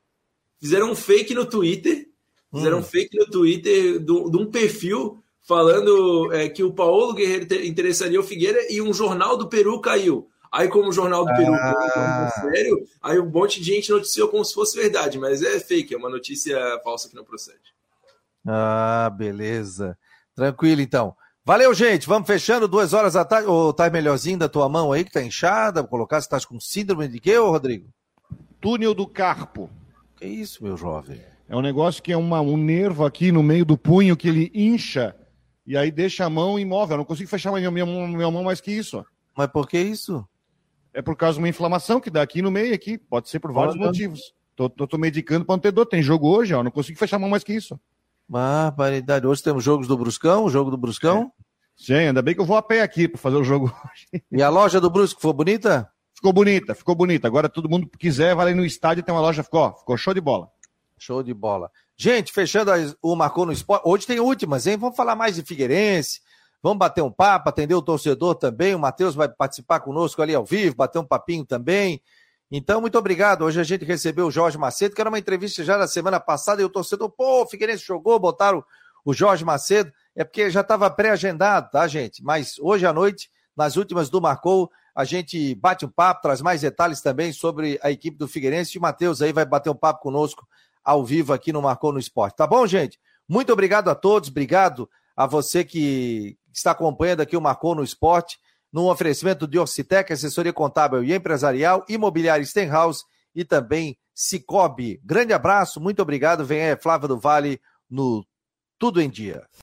[SPEAKER 5] Fizeram um fake no Twitter. Fizeram hum. um fake no Twitter de um perfil falando é, que o Paulo Guerreiro interessaria o Figueira e um jornal do Peru caiu. Aí, como o jornal do Peru ah. sério, aí um monte de gente noticiou como se fosse verdade, mas é fake, é uma notícia falsa que não procede.
[SPEAKER 1] Ah, beleza. Tranquilo, então. Valeu, gente. Vamos fechando duas horas da tarde. Ou tá melhorzinho da tua mão aí, que tá inchada? Vou colocar se tá com síndrome de quê, ô Rodrigo?
[SPEAKER 2] Túnel do carpo.
[SPEAKER 1] Que isso, meu jovem?
[SPEAKER 2] É um negócio que é uma, um nervo aqui no meio do punho que ele incha e aí deixa a mão imóvel. Eu não consigo fechar minha, minha, minha mão mais que isso.
[SPEAKER 1] Mas por que isso?
[SPEAKER 2] É por causa de uma inflamação que dá aqui no meio, aqui. Pode ser por vários Olha. motivos. Tô, tô, tô, medicando para não ter dor. Tem jogo hoje, ó. Não consigo fechar a mão mais que isso.
[SPEAKER 1] Barbaridade. Hoje temos jogos do Bruscão, jogo do Bruscão. É.
[SPEAKER 2] Sim, ainda bem que eu vou a pé aqui para fazer o jogo
[SPEAKER 1] hoje. E a loja do Brusco foi bonita?
[SPEAKER 2] Ficou bonita, ficou bonita. Agora todo mundo quiser, vai ali no estádio, tem uma loja, ficou, ficou show de bola.
[SPEAKER 1] Show de bola. Gente, fechando o Marcou no Esporte. Hoje tem últimas, hein? Vamos falar mais de Figueirense. Vamos bater um papo, atender o torcedor também. O Matheus vai participar conosco ali ao vivo, bater um papinho também. Então, muito obrigado. Hoje a gente recebeu o Jorge Macedo, que era uma entrevista já da semana passada, e o torcedor, pô, o Figueirense jogou, botaram o Jorge Macedo. É porque já estava pré-agendado, tá, gente? Mas hoje à noite, nas últimas do Marcou, a gente bate um papo, traz mais detalhes também sobre a equipe do Figueirense. E o Matheus aí vai bater um papo conosco ao vivo aqui no Marcou no Esporte. Tá bom, gente? Muito obrigado a todos, obrigado a você que está acompanhando aqui o Marcou no Esporte, no oferecimento de Orcitec, assessoria contábil e empresarial, imobiliária Stenhouse e também Cicobi. Grande abraço, muito obrigado. Vem aí, Flávia do Vale, no Tudo em Dia.